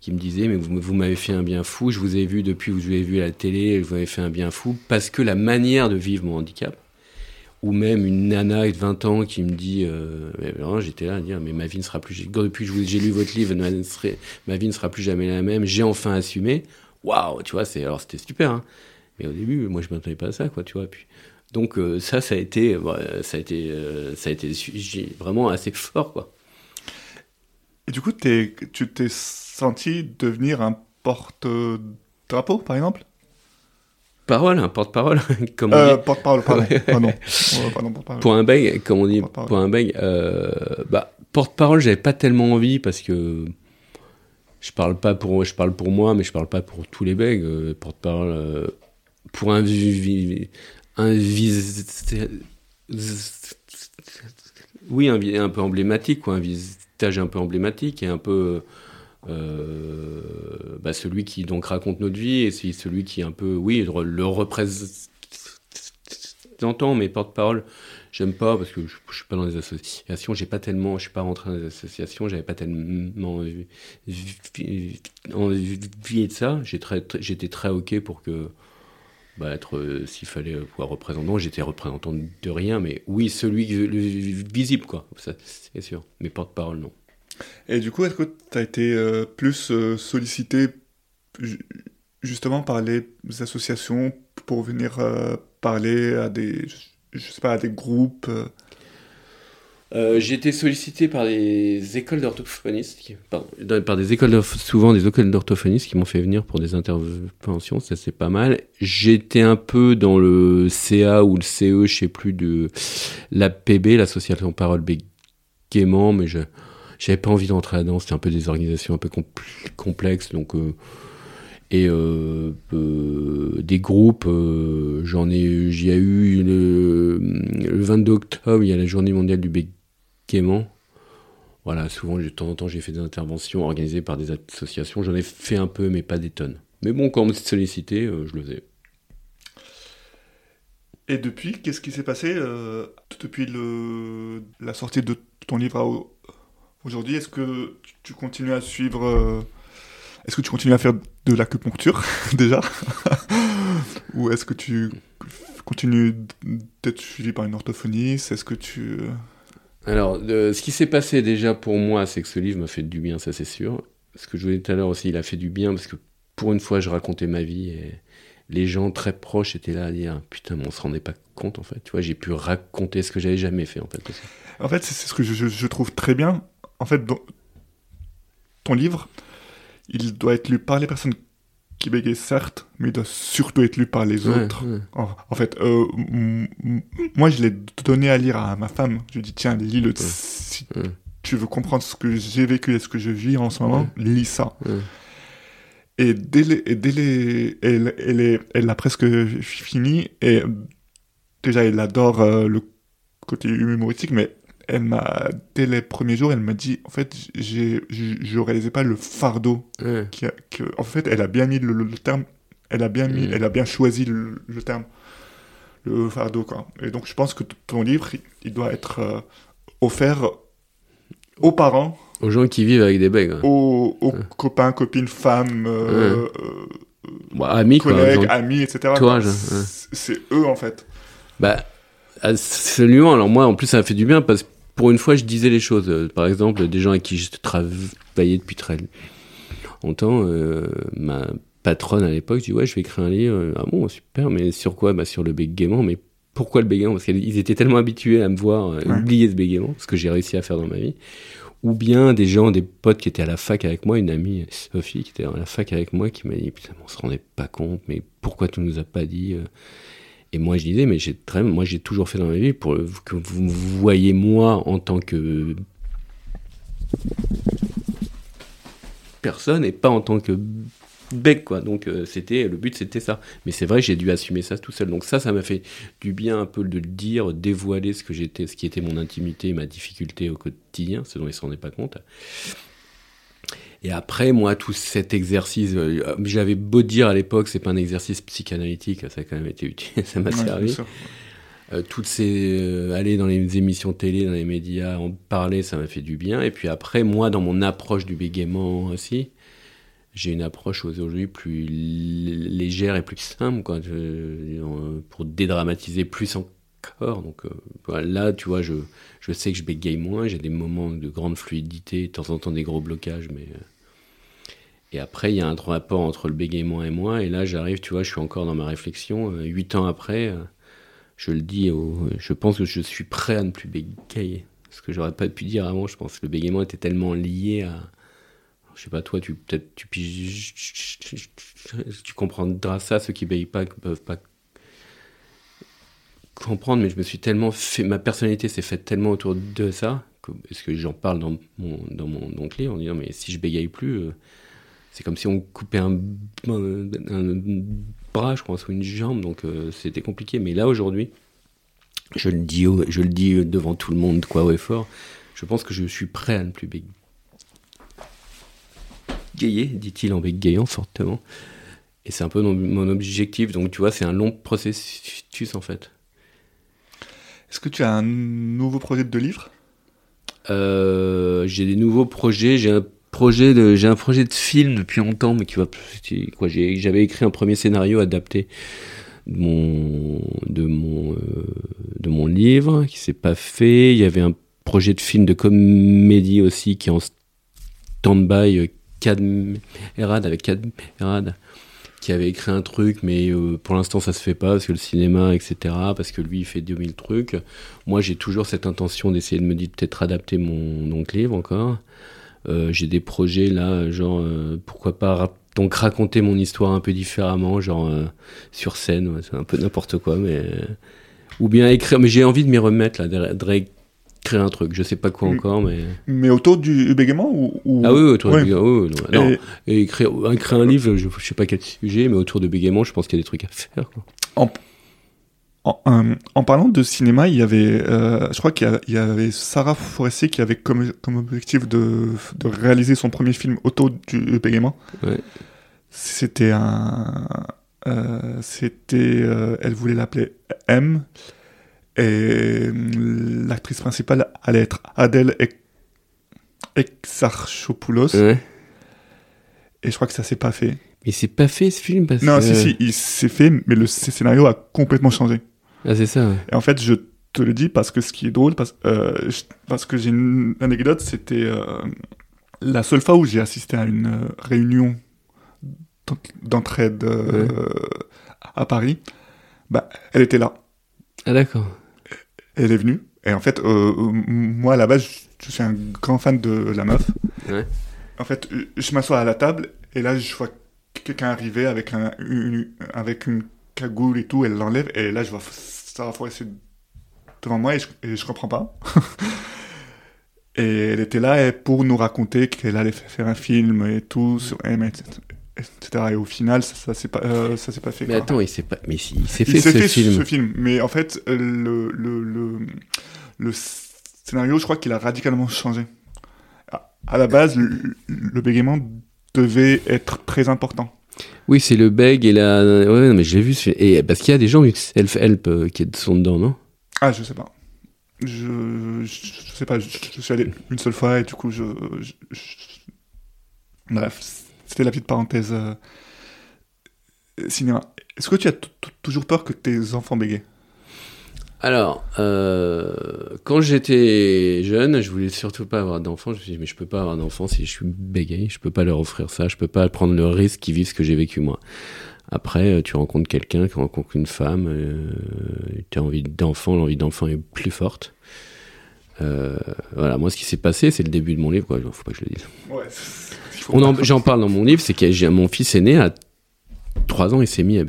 qui me disaient, mais vous, vous m'avez fait un bien fou, je vous ai vu depuis, vous avez vu à la télé, vous m'avez fait un bien fou, parce que la manière de vivre mon handicap, ou même une nana de 20 ans qui me dit, euh, j'étais là à dire, mais ma vie ne sera plus, depuis que j'ai lu votre livre, ma vie ne sera plus jamais la même, j'ai enfin assumé, waouh, tu vois, c'est, alors c'était super, hein. mais au début, moi je m'attendais pas à ça, quoi, tu vois, puis, donc euh, ça, ça a été, ça a été, euh, ça a été vraiment assez fort, quoi. Et du coup, tu t'es senti devenir un porte-drapeau, par exemple? Parole, un porte-parole, comme euh, Porte-parole, pardon. pardon. Pour un beg, comme on dit, pour un beg, euh, bah, porte-parole, j'avais pas tellement envie parce que je parle pas pour, je parle pour moi, mais je parle pas pour tous les begs. porte-parole, pour un, un oui, un, un, peu emblématique, quoi, un visage un peu emblématique et un peu euh, bah, celui qui donc raconte notre vie et celui qui un peu, oui, le représente, mais porte-parole, j'aime pas parce que je, je, suis pas dans des associations, j'ai pas tellement, je suis pas rentré dans des associations, j'avais pas tellement envie, de ça. J'étais très ok pour que bah, être, s'il fallait pouvoir représentant, j'étais représentant de rien, mais oui, celui le, visible, quoi, c'est sûr. Mais porte-parole, non. Et du coup, est-ce que tu as été euh, plus euh, sollicité justement par les associations pour venir parler à des, je sais pas, à des groupes euh, j'ai été sollicité par des écoles d'orthophonistes, par des écoles souvent des écoles d'orthophonistes qui m'ont fait venir pour des interventions, ça c'est pas mal. J'étais un peu dans le CA ou le CE, je sais plus de l'APB, l'association Parole Bégaiement, mais je j'avais pas envie d'entrer là-dedans. C'était un peu des organisations un peu complexes, donc euh, et euh, euh, des groupes. J'en ai, j'y a eu le, le 22 octobre, il y a la Journée mondiale du bégaiement voilà, souvent, de temps en temps, j'ai fait des interventions organisées par des associations. J'en ai fait un peu, mais pas des tonnes. Mais bon, quand on me sollicitait, je le faisais. Et depuis, qu'est-ce qui s'est passé depuis le, la sortie de ton livre aujourd'hui Est-ce que tu continues à suivre euh, Est-ce que tu continues à faire de l'acupuncture déjà? Ou est-ce que tu continues d'être suivi par une orthophoniste? Est-ce que tu alors, ce qui s'est passé déjà pour moi, c'est que ce livre m'a fait du bien, ça c'est sûr. Ce que je vous disais tout à l'heure aussi, il a fait du bien parce que pour une fois, je racontais ma vie et les gens très proches étaient là à dire putain, mais on se rendait pas compte en fait. Tu vois, j'ai pu raconter ce que j'avais jamais fait en fait. En fait, c'est ce que je, trouve très bien. En fait, ton livre, il doit être lu par les personnes qui bégaye certes, mais il doit surtout être lu par les autres. En, fait, euh, moi je l'ai donné à lire à ma femme. Je lui ai dit tiens, lis-le. Si tu veux comprendre ce que j'ai vécu et ce que je vis en ce moment, lis ça. Et dès, les, et dès les, elle, elle, elle l'a presque fini. Et déjà, elle adore euh, le côté humoristique, mais elle m'a, dès les premiers jours, elle m'a dit, en fait, j'ai, je réalisais pas le fardeau. Qui que, en fait, elle a bien mis le, terme, elle a bien mis, elle a bien choisi le, terme, le fardeau, quoi. Et donc, je pense que ton livre, il, doit être euh, offert aux parents. Aux gens qui vivent avec des bègues. Aux, copains, copines, femmes, euh, bah, amis, collègues, amis, etc. Toi, c'est eux, en fait. Bah, absolument. Alors moi, en plus, ça fait du bien parce que pour une fois, je disais les choses. Euh, par exemple, des gens avec qui j'ai travaillé depuis très longtemps, euh, ma patronne à l'époque dit ouais, je vais écrire un livre. Ah bon, super, mais sur quoi? Bah sur le bégaiement. Mais pourquoi le bégaiement? Parce qu'ils étaient tellement habitués à me voir euh, oublier ce bégaiement, ce que j'ai réussi à faire dans ma vie. Ou bien des gens, des potes qui étaient à la fac avec moi, une amie, Sophie, qui était à la fac avec moi, qui m'a dit putain, on se rendait pas compte, mais pourquoi tu nous as pas dit et moi, je disais, mais j'ai très, moi, j'ai toujours fait dans ma vie pour que vous me voyez moi en tant que personne et pas en tant que bec, quoi. Donc, euh, c'était le but, c'était ça. Mais c'est vrai, j'ai dû assumer ça tout seul. Donc, ça, ça m'a fait du bien un peu de le dire, dévoiler ce que j'étais, ce qui était mon intimité, ma difficulté au quotidien, ce dont il ne s'en rendait pas compte. Et après, moi, tout cet exercice, euh, j'avais beau dire à l'époque, c'est pas un exercice psychanalytique, ça a quand même été utile, ça m'a servi. Euh, toutes ces euh, aller dans les émissions télé, dans les médias, en parler, ça m'a fait du bien. Et puis après, moi, dans mon approche du bégaiement aussi, j'ai une approche aujourd'hui plus légère et plus simple, quoi, pour dédramatiser plus encore. Donc là, tu vois, je, sais que je bégaye moins, j'ai des moments de grande fluidité, de temps en temps des gros blocages, mais et après, il y a un rapport entre le bégaiement et moi. Et là, j'arrive, tu vois, je suis encore dans ma réflexion. Euh, huit ans après, euh, je le dis, je pense que je suis prêt à ne plus bégayer. Ce que j'aurais pas pu dire avant, je pense que le bégaiement était tellement lié à. Je sais pas, toi, tu peut-être tu tu comprendras ça. Ceux qui bégayent pas ne peuvent pas comprendre, mais je me suis tellement fait. Ma personnalité s'est faite tellement autour de ça. Est-ce que j'en parle dans mon, dans mon, dans en disant, mais si je bégaye plus. Euh, c'est comme si on coupait un, bras, je crois, ou une jambe, donc euh, c'était compliqué. Mais là, aujourd'hui, je le dis, je le dis devant tout le monde, quoi, haut et fort, je pense que je suis prêt à ne plus bégayer, dit-il en bégayant fortement. Et c'est un peu mon objectif, donc tu vois, c'est un long processus en fait. Est-ce que tu as un nouveau projet de livre? Euh, J'ai des nouveaux projets, j'ai un projet de, j'ai un projet de film depuis longtemps, mais qui va, j'avais écrit un premier scénario adapté de mon, de mon, euh, de mon livre, qui s'est pas fait. Il y avait un projet de film de comédie aussi qui est en stand-by, Erad, avec Erad, qui avait écrit un truc, mais euh, pour l'instant ça se fait pas parce que le cinéma, etc., parce que lui il fait 2000 trucs. Moi j'ai toujours cette intention d'essayer de me dire peut-être adapter mon donc livre encore. Euh, j'ai des projets là, genre euh, pourquoi pas donc raconter mon histoire un peu différemment, genre sur scène, c'est un peu n'importe quoi, mais ou bien écrire. Mais j'ai envie de m'y remettre là, de, créer un truc. Je sais pas quoi encore, mais. Mais autour du bégaiement ou, Ah oui, autour du bégaiement. non. Et, écrire, écrire, un livre, je, je, sais pas quel sujet, mais autour de bégaiement, je pense qu'il y a des trucs à faire. Quoi. En, euh, en, parlant de cinéma, il y avait, euh, je crois qu'il y, avait Sarah Forestier qui avait comme, comme objectif de, de, réaliser son premier film auto du bégaiement. C'était un, euh, c'était, elle voulait l'appeler M, et l'actrice principale allait être Adèle Exarchopoulos. Et je crois que ça s'est pas fait. Mais c'est pas fait ce film parce Non, si, si, il s'est fait, mais le scénario a complètement changé. Ah, c'est ça. Et en fait, je te le dis parce que ce qui est drôle, parce, euh, parce que j'ai une anecdote, c'était euh, la seule fois où j'ai assisté à une euh, réunion d'entraide à Paris, bah, elle était là. Ah, d'accord. Elle est venue. Et en fait, moi, à la base, je suis un grand fan de la meuf. Ouais. En fait, je m'assois à la table et là, je vois quelqu'un arriver avec, un, avec une cagoule et tout, elle l'enlève, et là, je vois Sarah Forestier devant moi, et je, et je comprends pas. et elle était là pour nous raconter qu'elle allait faire un film et tout sur M, etc. Et au final, ça, ça s'est pas, euh, ça s'est pas fait. Mais attends, il s'est pas, mais si, il s'est fait, ce, film. ce film. Mais en fait, le, le, le, le scénario, je crois qu'il a radicalement changé. À, la base, le, le bégaiement devait être très important. Oui, c'est le beg et la. Ouais, mais je l'ai vu. Et parce qu'il y a des gens Self-Help euh, qui sont dedans, non? Ah, je sais pas. Je, je, sais pas. Je, suis allé une seule fois et du coup, je. Bref, c'était la petite parenthèse euh, cinéma. Est-ce que tu as toujours peur que tes enfants bégayent alors, euh, quand j'étais jeune, je voulais surtout pas avoir d'enfants. Je me suis dit, mais je peux pas avoir d'enfants si je suis bégaye. Je peux pas leur offrir ça. Je peux pas prendre le risque qu'ils vivent ce que j'ai vécu moi. Après, euh, tu rencontres quelqu'un, tu rencontres une femme, euh, tu as envie d'enfant, l'envie d'enfant est plus forte. Euh, voilà, moi, ce qui s'est passé, c'est le début de mon livre, quoi. Faut pas que je le dise. Ouais, J'en parle dans mon livre, c'est que mon fils aîné, à 3 ans, il s'est mis à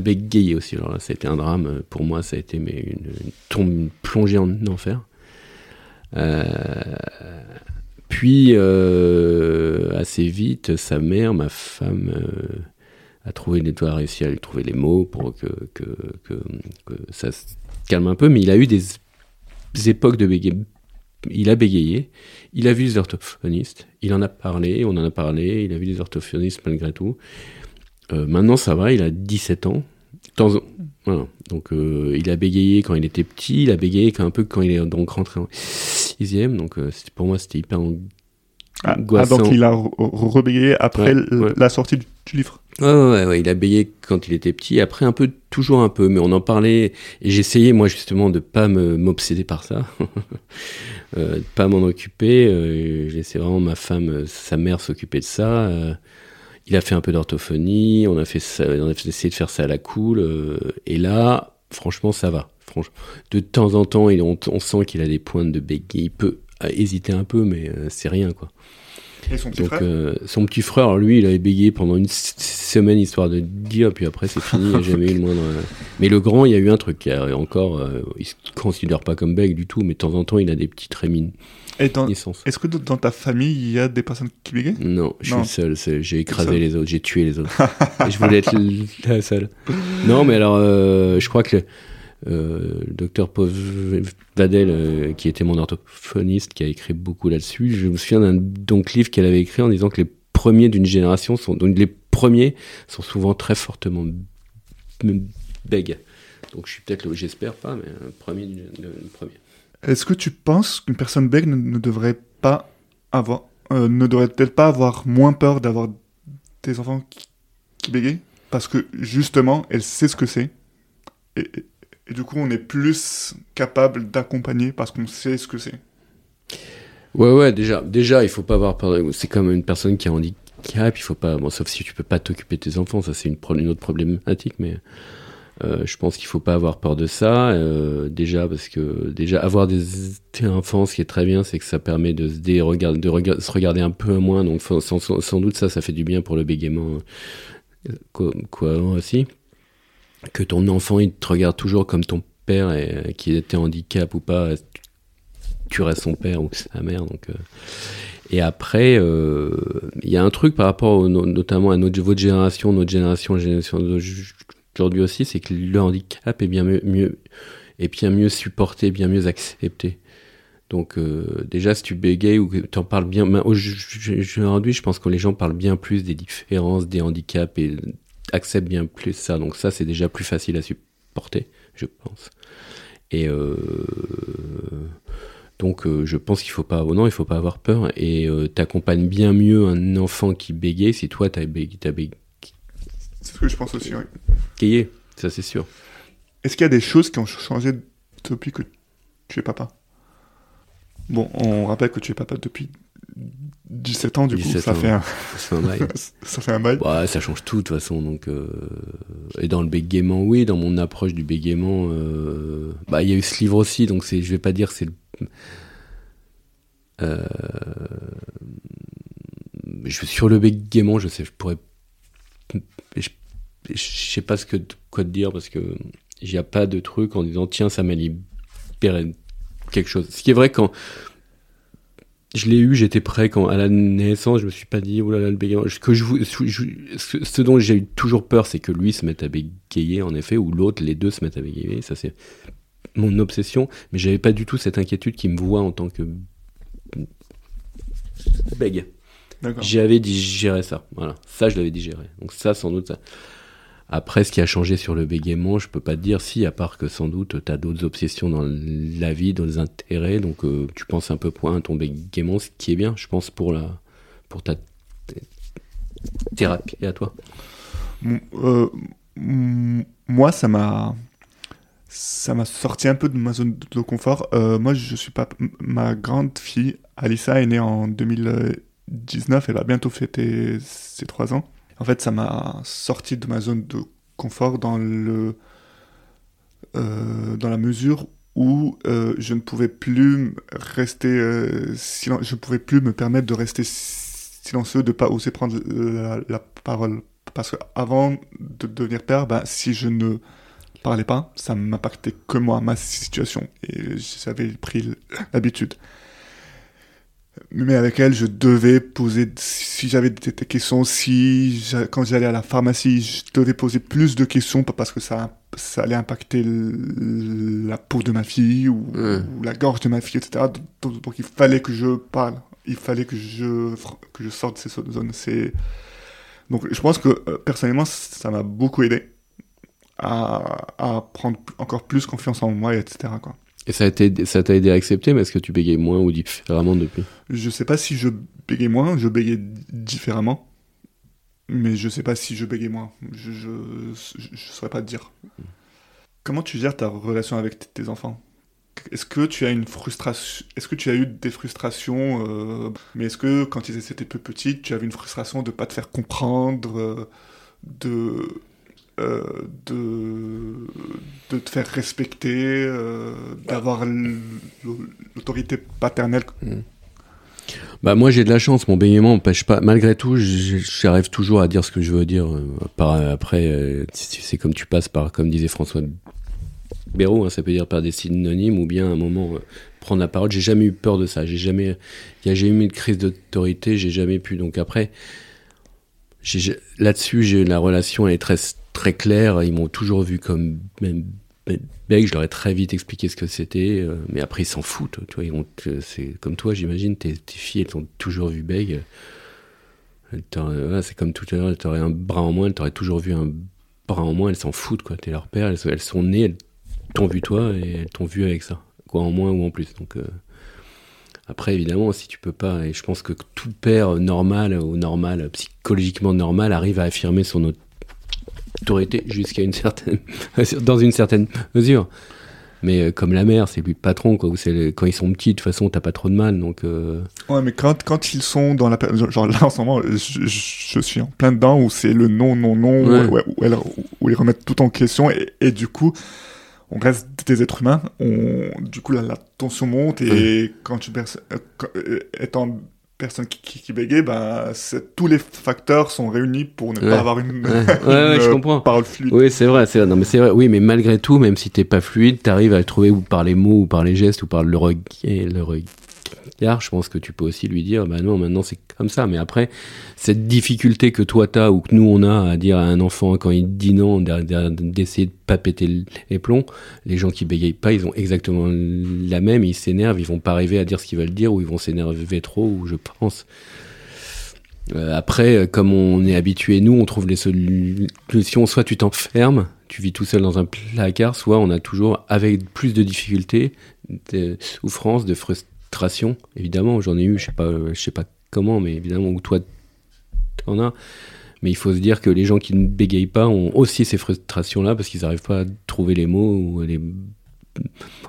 bégayer aussi. Alors là, ça a été un drame. Pour moi, ça a été mais une, tombe, plongée en enfer. Euh, puis, euh, assez vite, sa mère, ma femme, a trouvé, a réussi à lui trouver les mots pour que, que, que, ça se calme un peu, mais il a eu des, époques de bégayement. Il a bégayé, il a vu des orthophonistes, il en a parlé, on en a parlé, il a vu des orthophonistes malgré tout. maintenant, ça va, il a 17 ans. Voilà. Donc, il a bégayé quand il était petit, il a bégayé un peu quand il est donc rentré en sixième. Donc, pour moi, c'était hyper ah, ah, donc il a rebégayé après la sortie du, livre. Ouais, ouais, ouais, il a bégayé quand il était petit. Après, un peu, toujours un peu, mais on en parlait. Et j'essayais, moi, justement, de pas m'obséder par ça, euh, de pas m'en occuper. Euh, J'ai vraiment ma femme, euh, sa mère, s'occuper de ça. Euh, il a fait un peu d'orthophonie. On a fait ça, on a essayé de faire ça à la cool. et là, franchement, ça va. Franchement, de temps en temps, on, on sent qu'il a des pointes de bégaye. Il peut hésiter un peu, mais c'est rien, quoi. Et son petit frère? euh, Son petit frère, lui, il avait bégayé pendant une semaine histoire de dire, puis après c'est fini, il n'y a jamais eu le moindre. Euh. Mais le grand, il y a eu un truc, qui a encore, euh, il se considère pas comme bègue du tout, mais de temps en temps, il a des petites rémines. Est-ce que dans ta famille, il y a des personnes qui bégayent? Non, je suis le seul. J'ai écrasé les autres, j'ai tué les autres. et je voulais être la seule. Non, mais alors, je crois que euh, le docteur Vadel, euh, qui était mon orthophoniste, qui a écrit beaucoup là-dessus. Je me souviens d'un livre qu'elle avait écrit en disant que les premiers d'une génération sont donc les premiers sont souvent très fortement bègues. Donc je suis peut-être j'espère pas, mais un premier d'une premier. Est-ce que tu penses qu'une personne bègue ne, devrait pas avoir, euh, ne devrait-elle pas avoir moins peur d'avoir des enfants qui, qui Parce que justement, elle sait ce que c'est. Et, et du coup, on est plus capable d'accompagner parce qu'on sait ce que c'est. Ouais, ouais, déjà, déjà, il faut pas avoir peur. C'est comme une personne qui a un handicap, il faut pas. Bon, sauf si tu peux pas t'occuper de tes enfants, ça c'est une, autre problématique, mais euh, je pense qu'il faut pas avoir peur de ça. Euh, déjà, parce que déjà avoir des, enfants, ce qui est très bien, c'est que ça permet de se, de se regarder un peu moins. Donc, sans, doute, ça, ça fait du bien pour le bégaiement, euh, quoi, quoi aussi que ton enfant il te regarde toujours comme ton père et qu'il était handicap ou pas, tu restes son père ou sa mère. Donc, euh. Et après, euh, il y a un truc par rapport notamment à notre, votre génération, notre génération, la génération d'aujourd'hui aussi, c'est que le handicap est bien mieux, mieux, est bien mieux supporté, bien mieux accepté. Donc euh, déjà, si tu bégayes ou que tu en parles bien, aujourd'hui, je pense que les gens parlent bien plus des différences, des handicaps et accepte bien plus ça. Donc ça, c'est déjà plus facile à supporter, je pense. Et euh, donc euh, je pense qu'il faut pas, non, il faut pas avoir peur. Et euh, t'accompagnes bien mieux un enfant qui bégaye si toi t'as bégayé. C'est ce que je pense aussi, oui. Bégayé, ça c'est sûr. Est-ce qu'il y a des choses qui ont changé depuis que tu es papa? Bon, on rappelle que tu es papa depuis 17 ans, du coup, ça, Fait un... ça fait un bail. Ouais, ça change tout, de toute façon. Donc, euh, Et dans le bégaiement, oui, dans mon approche du bégaiement, euh, bah, il y a eu ce livre aussi, donc je vais pas dire c'est le. Euh... Je, sur le bégaiement, je sais, je pourrais. Je, je sais pas ce que, quoi te dire parce que il n'y a pas de truc en disant tiens, ça m'a libéré quelque chose. Ce qui est vrai quand je l'ai eu, j'étais prêt quand à la naissance, je me suis pas dit oh là là le bégaiement. Ce que je, ce dont j'ai eu toujours peur, c'est que lui se mette à bégayer en effet, ou l'autre, les deux se mettent à bégayer. Ça c'est mon obsession, mais j'avais pas du tout cette inquiétude qui me voit en tant que bègue. J'avais digéré ça, voilà. Ça je l'avais digéré. Donc ça sans doute ça. Après, ce qui a changé sur le bégaiement, je peux pas te dire si, à part que sans doute tu as d'autres obsessions dans la vie, d'autres intérêts, donc euh, tu penses un peu point à ton bégaiement, ce qui est bien, je pense, pour, la, pour ta thérapie à toi? Euh, moi, ça m'a ça m'a sorti un peu de ma zone de confort. Euh, moi, je suis pas ma grande fille Alissa est née en 2019, elle a bientôt fêté ses trois ans. En fait, ça m'a sorti de ma zone de confort dans, le, euh, dans la mesure où euh, je ne pouvais plus rester euh, je pouvais plus me permettre de rester silencieux, de pas oser prendre la, parole. Parce qu'avant de devenir père, bah, si je ne parlais pas, ça m'impactait que moi, ma situation. Et j'avais pris l'habitude. Mais avec elle, je devais poser, si j'avais des, questions, si quand j'allais à la pharmacie, je devais poser plus de questions parce que ça, ça allait impacter la peau de ma fille ou, la gorge de ma fille, etc. Donc, il fallait que je parle, il fallait que je, que je sorte de ces zones. C'est... Donc je pense que euh, personnellement, ça m'a beaucoup aidé à, à prendre encore plus confiance en moi, etc. Quoi. Et ça t'a ça aidé à accepter, mais est-ce que tu bégayes moins ou différemment depuis? Je sais pas si je bégayais moins, je bégayais différemment. Mais je sais pas si je bégayais moins. Je, je, saurais pas te dire. Comment tu gères ta relation avec tes enfants? Est-ce que tu as une frustration Est-ce que tu as eu des frustrations euh, Mais est-ce que quand ils étaient peu petits, tu avais une frustration de pas te faire comprendre, euh, de euh, de, de te faire respecter, euh, d'avoir l'autorité paternelle. Hmm. Bah moi j'ai de la chance, mon baignement m'empêche pas. Malgré tout, j'arrive toujours à dire ce que je veux dire. Euh, après, c'est comme tu passes par, comme disait François Béraud, hein, ça peut dire par des synonymes ou bien à un moment prendre la parole. J'ai jamais eu peur de ça. J'ai jamais, jamais eu de crise d'autorité. J'ai jamais pu. Donc après, là-dessus, j'ai la relation elle est très très clair. Ils m'ont toujours vu comme même beg. Je leur ai très vite expliqué ce que c'était, euh, mais après ils s'en foutent. Tu vois, c'est comme toi, j'imagine. Tes, filles, elles t'ont toujours vu beg. c'est comme tout à l'heure, t'aurais un bras en moins, elles t'auraient toujours vu un bras en moins. Elles s'en foutent, quoi. T'es leur père. Elles, sont nées, elles t'ont vu toi et elles t'ont vu avec ça, quoi, en moins ou en plus. Donc euh, après, évidemment, si tu peux pas, et je pense que tout père normal ou normal, psychologiquement normal, arrive à affirmer son autre autorité jusqu'à une certaine, dans une certaine mesure. Mais euh, comme la mère, c'est lui le patron, quoi. C'est quand ils sont petits, de toute façon, t'as pas trop de mal, donc. Euh... Ouais, mais quand, quand ils sont dans la genre là en ce moment, je, je suis en plein dedans où c'est le non, non, non, où, où, ils remettent tout en question et, et, du coup, on reste des êtres humains. On, du coup, la, la tension monte et quand tu euh, étant personne qui, qui, qui bégaye, ben, tous les facteurs sont réunis pour ne pas avoir une, parole fluide. Oui, c'est vrai, c'est Non, mais c'est vrai. Oui, mais malgré tout, même si t'es pas fluide, t'arrives à le trouver ou par les mots, ou par les gestes, ou par le regard, le regard je pense que tu peux aussi lui dire, bah non, maintenant c'est comme ça. Mais après, cette difficulté que toi t'as ou que nous on a à dire à un enfant quand il dit non, d'essayer de pas péter les plombs, les gens qui bégayent pas, ils ont exactement la même, ils s'énervent, ils vont pas arriver à dire ce qu'ils veulent dire ou ils vont s'énerver trop, ou je pense. Euh, après, comme on est habitué, nous, on trouve les solutions. Soit tu t'enfermes, tu vis tout seul dans un placard, soit on a toujours, avec plus de difficultés, de souffrances, de frustration évidemment, j'en ai eu, je sais pas, je sais pas comment, mais évidemment, ou toi, en as. Mais il faut se dire que les gens qui ne bégayent pas ont aussi ces frustrations-là parce qu'ils n'arrivent pas à trouver les mots ou les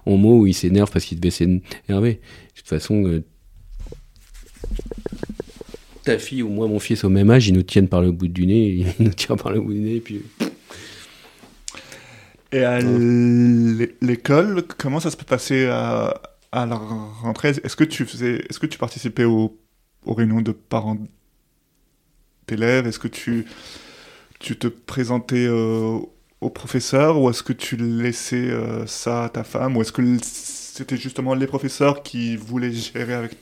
en mots où ils s'énervent parce qu'ils devaient s'énerver. De toute façon, euh, ta fille ou moi, mon fils au même âge, ils nous tiennent par le bout du nez, ils nous tirent par le bout du nez, et puis. Et à l'école, comment ça se peut passer à, à la rentrée, est-ce que tu faisais, est-ce que tu participais aux, aux réunions de parents d'élèves? Est-ce que tu, tu te présentais euh, au professeur ou est-ce que tu laissais euh, ça à ta femme? Ou est-ce que c'était justement les professeurs qui voulaient gérer avec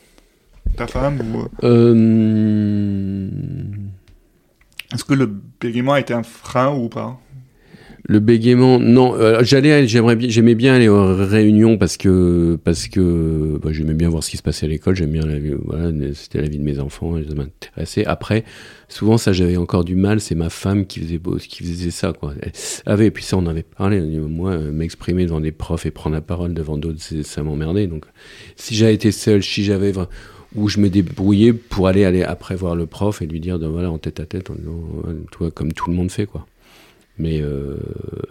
ta femme ou... Euh, est-ce que le bégaiement a été un frein ou pas? Le bégaiement, non. Euh, j'allais, j'aimerais bien, j'aimais bien aller aux réunions parce que parce que bah, j'aimais bien voir ce qui se passait à l'école. J'aime bien la vie, voilà, c'était la vie de mes enfants, ça m'intéressait. Après, souvent ça, j'avais encore du mal. C'est ma femme qui faisait qui faisait ça, quoi. Elle avait, et puis ça, on avait parlé. Moi, m'exprimer devant des profs et prendre la parole devant d'autres, ça m'emmerdait. Donc, si j'avais été seul, si j'avais où je me débrouillais pour aller aller après voir le prof et lui dire, voilà, en tête à tête, toi, comme tout le monde fait, quoi. Mais euh,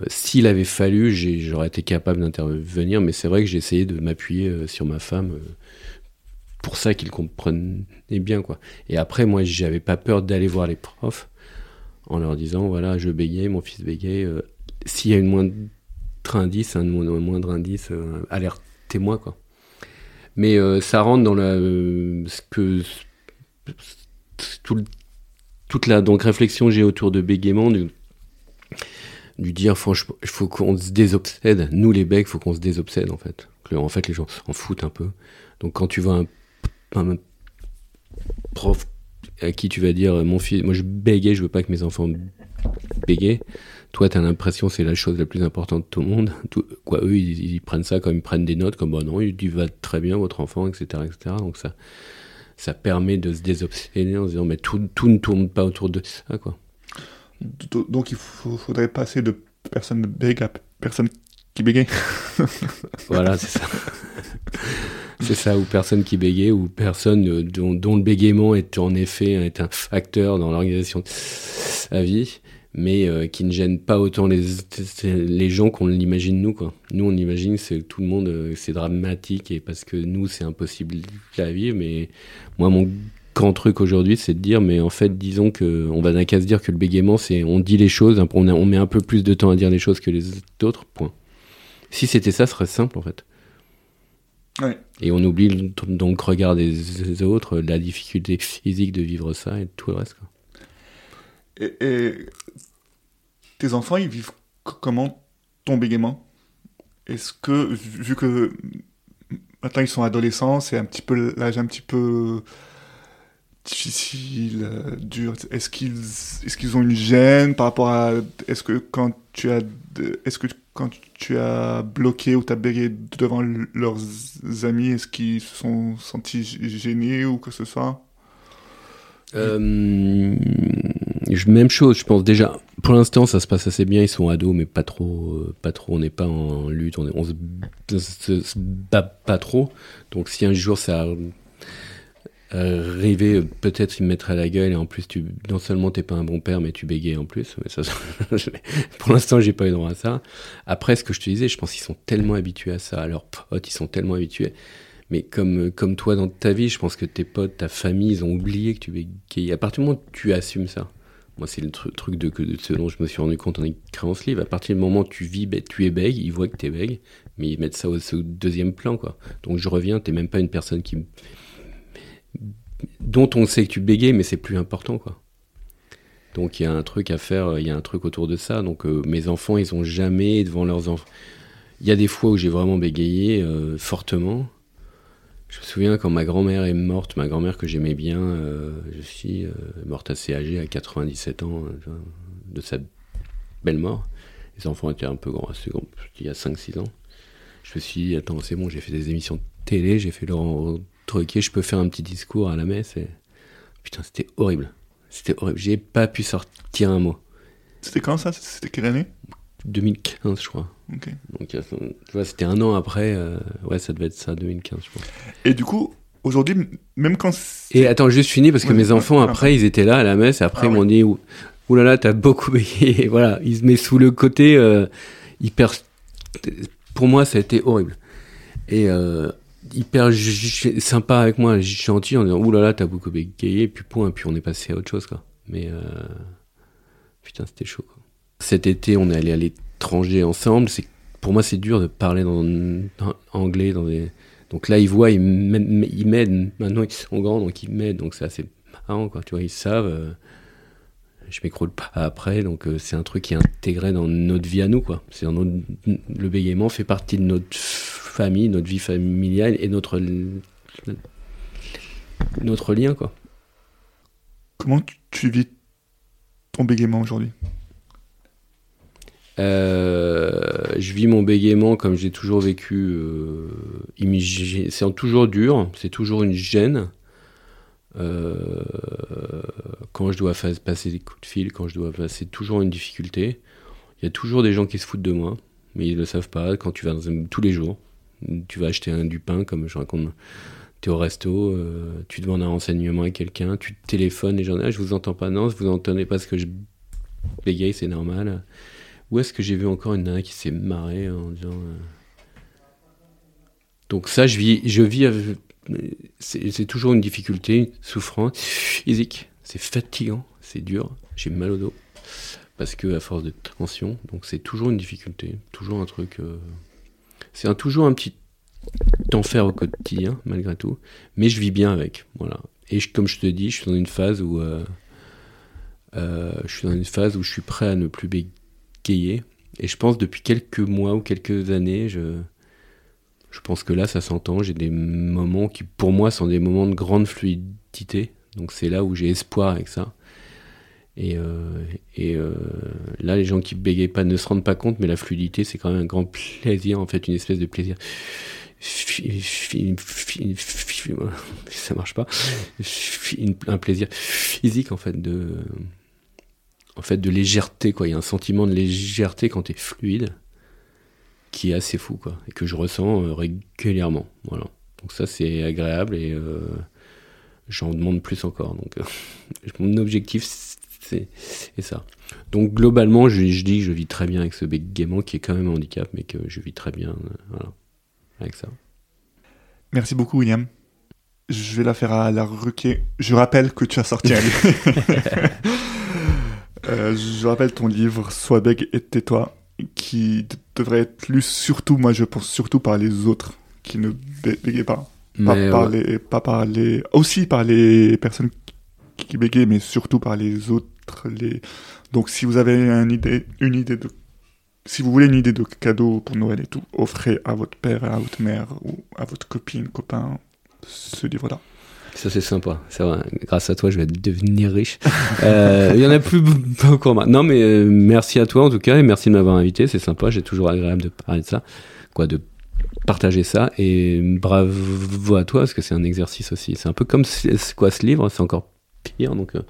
s'il avait fallu, j'aurais été capable d'intervenir. Mais c'est vrai que j'ai essayé de m'appuyer euh, sur ma femme euh, pour ça qu'il comprenait bien. quoi. Et après, moi, j'avais pas peur d'aller voir les profs en leur disant voilà, je bégayais, mon fils bégayait. S'il y a une moindre indice, un moindre indice, alertez-moi. quoi. Mais ça rentre dans la, ce que tout, toute la donc réflexion j'ai autour de bégaiement, lui dire franchement, il faut qu'on se désobsède. Nous les becs, il faut qu'on se désobsède en fait. En fait, les gens s'en foutent un peu. Donc quand tu vois un, prof à qui tu vas dire mon fils, moi je bégaye, je veux pas que mes enfants bégayent. Toi, tu as l'impression c'est la chose la plus importante de tout le monde. quoi, eux, ils, prennent ça comme ils prennent des notes, comme bah non, il va très bien votre enfant, etc., etc. Donc ça, ça permet de se désobséder en se disant mais tout, tout ne tourne pas autour de ça, quoi. Donc il faudrait passer de personne bègue à personne qui bégaye. voilà, c'est ça. c'est ça, ou personne qui bégait, ou personne euh, dont, dont, le bégaiement est en effet est un facteur dans l'organisation de sa vie, mais euh, qui ne gêne pas autant les, les gens qu'on l'imagine nous. Quoi. Nous, on imagine que tout le monde, euh, c'est dramatique, et parce que nous, c'est impossible à vivre, mais moi, mon grand truc aujourd'hui, c'est de dire, mais en fait, disons que on va d'un cas se dire que le bégaiement, c'est on dit les choses, on, on met un peu plus de temps à dire les choses que les autres, point. Si c'était ça, ce serait simple en fait. Et on oublie donc regard des autres, la difficulté physique de vivre ça et tout le reste. Et, tes enfants, ils vivent comment ton bégaiement? Est-ce que, vu que maintenant ils sont adolescents, c'est un petit peu l'âge un petit peu difficile, euh, dur. Est-ce qu'ils est-ce qu'ils ont une gêne par rapport à est-ce que quand tu as est-ce que quand tu as bloqué ou t'as bégayé devant leurs amis, est-ce qu'ils se sont sentis gênés ou que ce soit? Euh, Même chose, je pense déjà. Pour l'instant, ça se passe assez bien. Ils sont ados, mais pas trop. Euh, pas trop. On n'est pas en lutte. On, se, se, bat pas trop. Donc, si un jour ça rêver peut-être il me mettrait à la gueule et en plus tu non seulement t'es pas un bon père mais tu bégayes en plus. Mais ça, pour l'instant j'ai pas eu droit à ça. Après ce que je te disais je pense qu'ils sont tellement habitués à ça leurs potes ils sont tellement habitués. Mais comme comme toi dans ta vie je pense que tes potes ta famille ils ont oublié que tu bégayes. À partir du moment où tu assumes ça moi c'est le truc de, de, ce dont je me suis rendu compte en écrivant ce livre. À partir du moment où tu vis tu es bègue ils voient que tu es bègue mais ils mettent ça au, au deuxième plan quoi. Donc je reviens t'es même pas une personne qui dont on sait que tu bégayes, mais c'est plus important, quoi. Donc il y a un truc à faire, il y a un truc autour de ça. Donc euh, mes enfants, ils ont jamais devant leurs enfants. Il y a des fois où j'ai vraiment bégayé euh, fortement. Je me souviens quand ma grand-mère est morte, ma grand-mère que j'aimais bien, euh, je suis morte assez âgée, à 97 ans, de sa belle mort. Les enfants étaient un peu grands, grands il y a 5-6 ans. Je me suis dit, attends, c'est bon, j'ai fait des émissions de télé, j'ai fait Laurent truqué, je peux faire un petit discours à la messe. Et... Putain, c'était horrible. C'était horrible. J'ai pas pu sortir un mot. C'était quand ça? C'était quelle année? 2015, je crois. Ok. Donc, tu vois, c'était un an après. Euh, ouais, ça devait être ça, 2015, je crois. Et du coup, aujourd'hui, même quand. Et attends, juste fini, parce que mes enfants, après, ils étaient là à la messe, et après, ah ils m'ont dit Ouh là là, t'as beaucoup bégayé. voilà, ils se mettent sous le côté euh, hyper. Pour moi, ça a été horrible. Et. Euh, hyper sympa avec moi, gentil en disant oulala, t'as beaucoup bégayé, puis point, puis on est passé à autre chose, quoi. Mais euh, putain, c'était chaud, quoi. Cet été, on est allé à l'étranger ensemble. C'est pour moi, c'est dur de parler dans, anglais. Donc là, ils voient, ils m'aident. Maintenant, ils sont grands, donc ils m'aident. Donc c'est assez marrant, quoi. Tu vois, ils savent. Euh, je m'écroule pas après, donc euh, c'est un truc qui est intégré dans notre vie à nous, quoi. C'est le bégaiement fait partie de notre famille, notre vie familiale et notre, notre lien. Quoi. Comment tu, vis ton bégaiement aujourd'hui? Euh, je vis mon bégaiement comme j'ai toujours vécu. Euh, c'est toujours dur, c'est toujours une gêne. Euh, quand je dois passer des coups de fil, quand je dois passer toujours une difficulté. Il y a toujours des gens qui se foutent de moi, mais ils ne le savent pas. Quand tu vas tous les jours, tu vas acheter un, du pain, comme je raconte. Tu es au resto, euh, tu demandes un renseignement à quelqu'un, tu téléphones, les gens ah, je vous entends pas, non, vous entendez pas ce que je bégaye, c'est normal. Où est-ce que j'ai vu encore une nana qui s'est marrée en disant. Euh, donc, ça, je vis, je vis c'est toujours une difficulté, une souffrance physique. C'est fatigant, c'est dur, j'ai mal au dos. Parce que à force de tension, donc c'est toujours une difficulté, toujours un truc. Euh, c'est toujours un petit enfer au quotidien, malgré tout. Mais je vis bien avec. Voilà. Et comme je te dis, je suis dans une phase où. Euh, euh, je suis dans une phase où je suis prêt à ne plus bégayer. Et je pense depuis quelques mois ou quelques années, je, je pense que là, ça s'entend. J'ai des moments qui, pour moi, sont des moments de grande fluidité, Donc c'est là où j'ai espoir avec ça. Et, euh, euh, là, les gens qui bégayent pas ne se rendent pas compte, mais la fluidité, c'est quand même un grand plaisir, en fait, une espèce de plaisir. Ça marche pas. Un plaisir physique, en fait, de, en fait, de légèreté, quoi. Il y a un sentiment de légèreté quand tu es fluide qui est assez fou, quoi, et que je ressens euh, régulièrement. Voilà. Donc ça, c'est agréable et j'en demande plus encore. Donc mon objectif, c'est ça. Donc globalement, je, dis que je vis très bien avec ce bégaiement qui est quand même un handicap, mais que je vis très bien euh, voilà, avec ça. Merci beaucoup, William. Je vais la faire à la requête. Je rappelle que tu as sorti un livre. je rappelle ton livre Sois bègue et tais-toi qui devrait être lu surtout, moi je pense surtout par les autres qui ne bégayent pas. Pas, par les, pas par les, aussi par les personnes qui bégayent, mais surtout par les autres. Les... Donc si vous avez une idée, une idée de, si vous voulez une idée de cadeau pour Noël et tout, offrez à votre père, à votre mère ou à votre copine, copain ce livre-là. Ça, c'est sympa. C'est vrai. Grâce à toi, je vais devenir riche. Euh, il y en a plus beaucoup maintenant. Non, mais euh, merci à toi, en tout cas, et merci de m'avoir invité. C'est sympa. J'ai toujours agréable de parler de ça. Quoi, de partager ça. Et bravo à toi, parce que c'est un exercice aussi. C'est un peu comme quoi ce livre, c'est encore Donc, euh,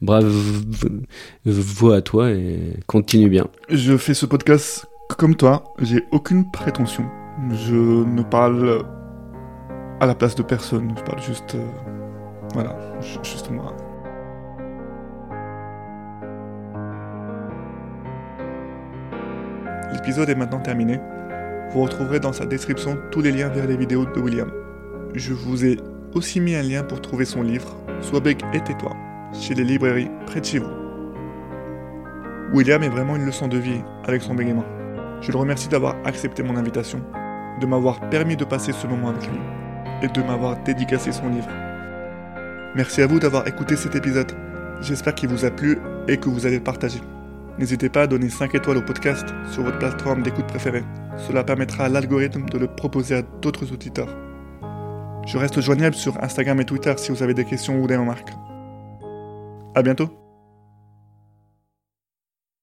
bravo à toi et continue bien. Je fais ce podcast comme toi. J'ai aucune prétention. Je ne parle à la place de personne. Je parle juste. Euh, voilà, juste moi. L'épisode est maintenant terminé. Vous retrouverez dans sa description tous les liens vers les vidéos de William. Je vous ai aussi mis un lien pour trouver son livre, Sois bec et tais-toi, chez les librairies près de chez vous. William est vraiment une leçon de vie avec son bégaiement. Je le remercie d'avoir accepté mon invitation, de m'avoir permis de passer ce moment avec lui et de m'avoir dédicacé son livre. Merci à vous d'avoir écouté cet épisode. J'espère qu'il vous a plu et que vous allez le partager. N'hésitez pas à donner 5 étoiles au podcast sur votre plateforme d'écoute préférée. Cela permettra à l'algorithme de le proposer à d'autres auditeurs. Je reste joignable sur Instagram et Twitter si vous avez des questions ou des remarques. A bientôt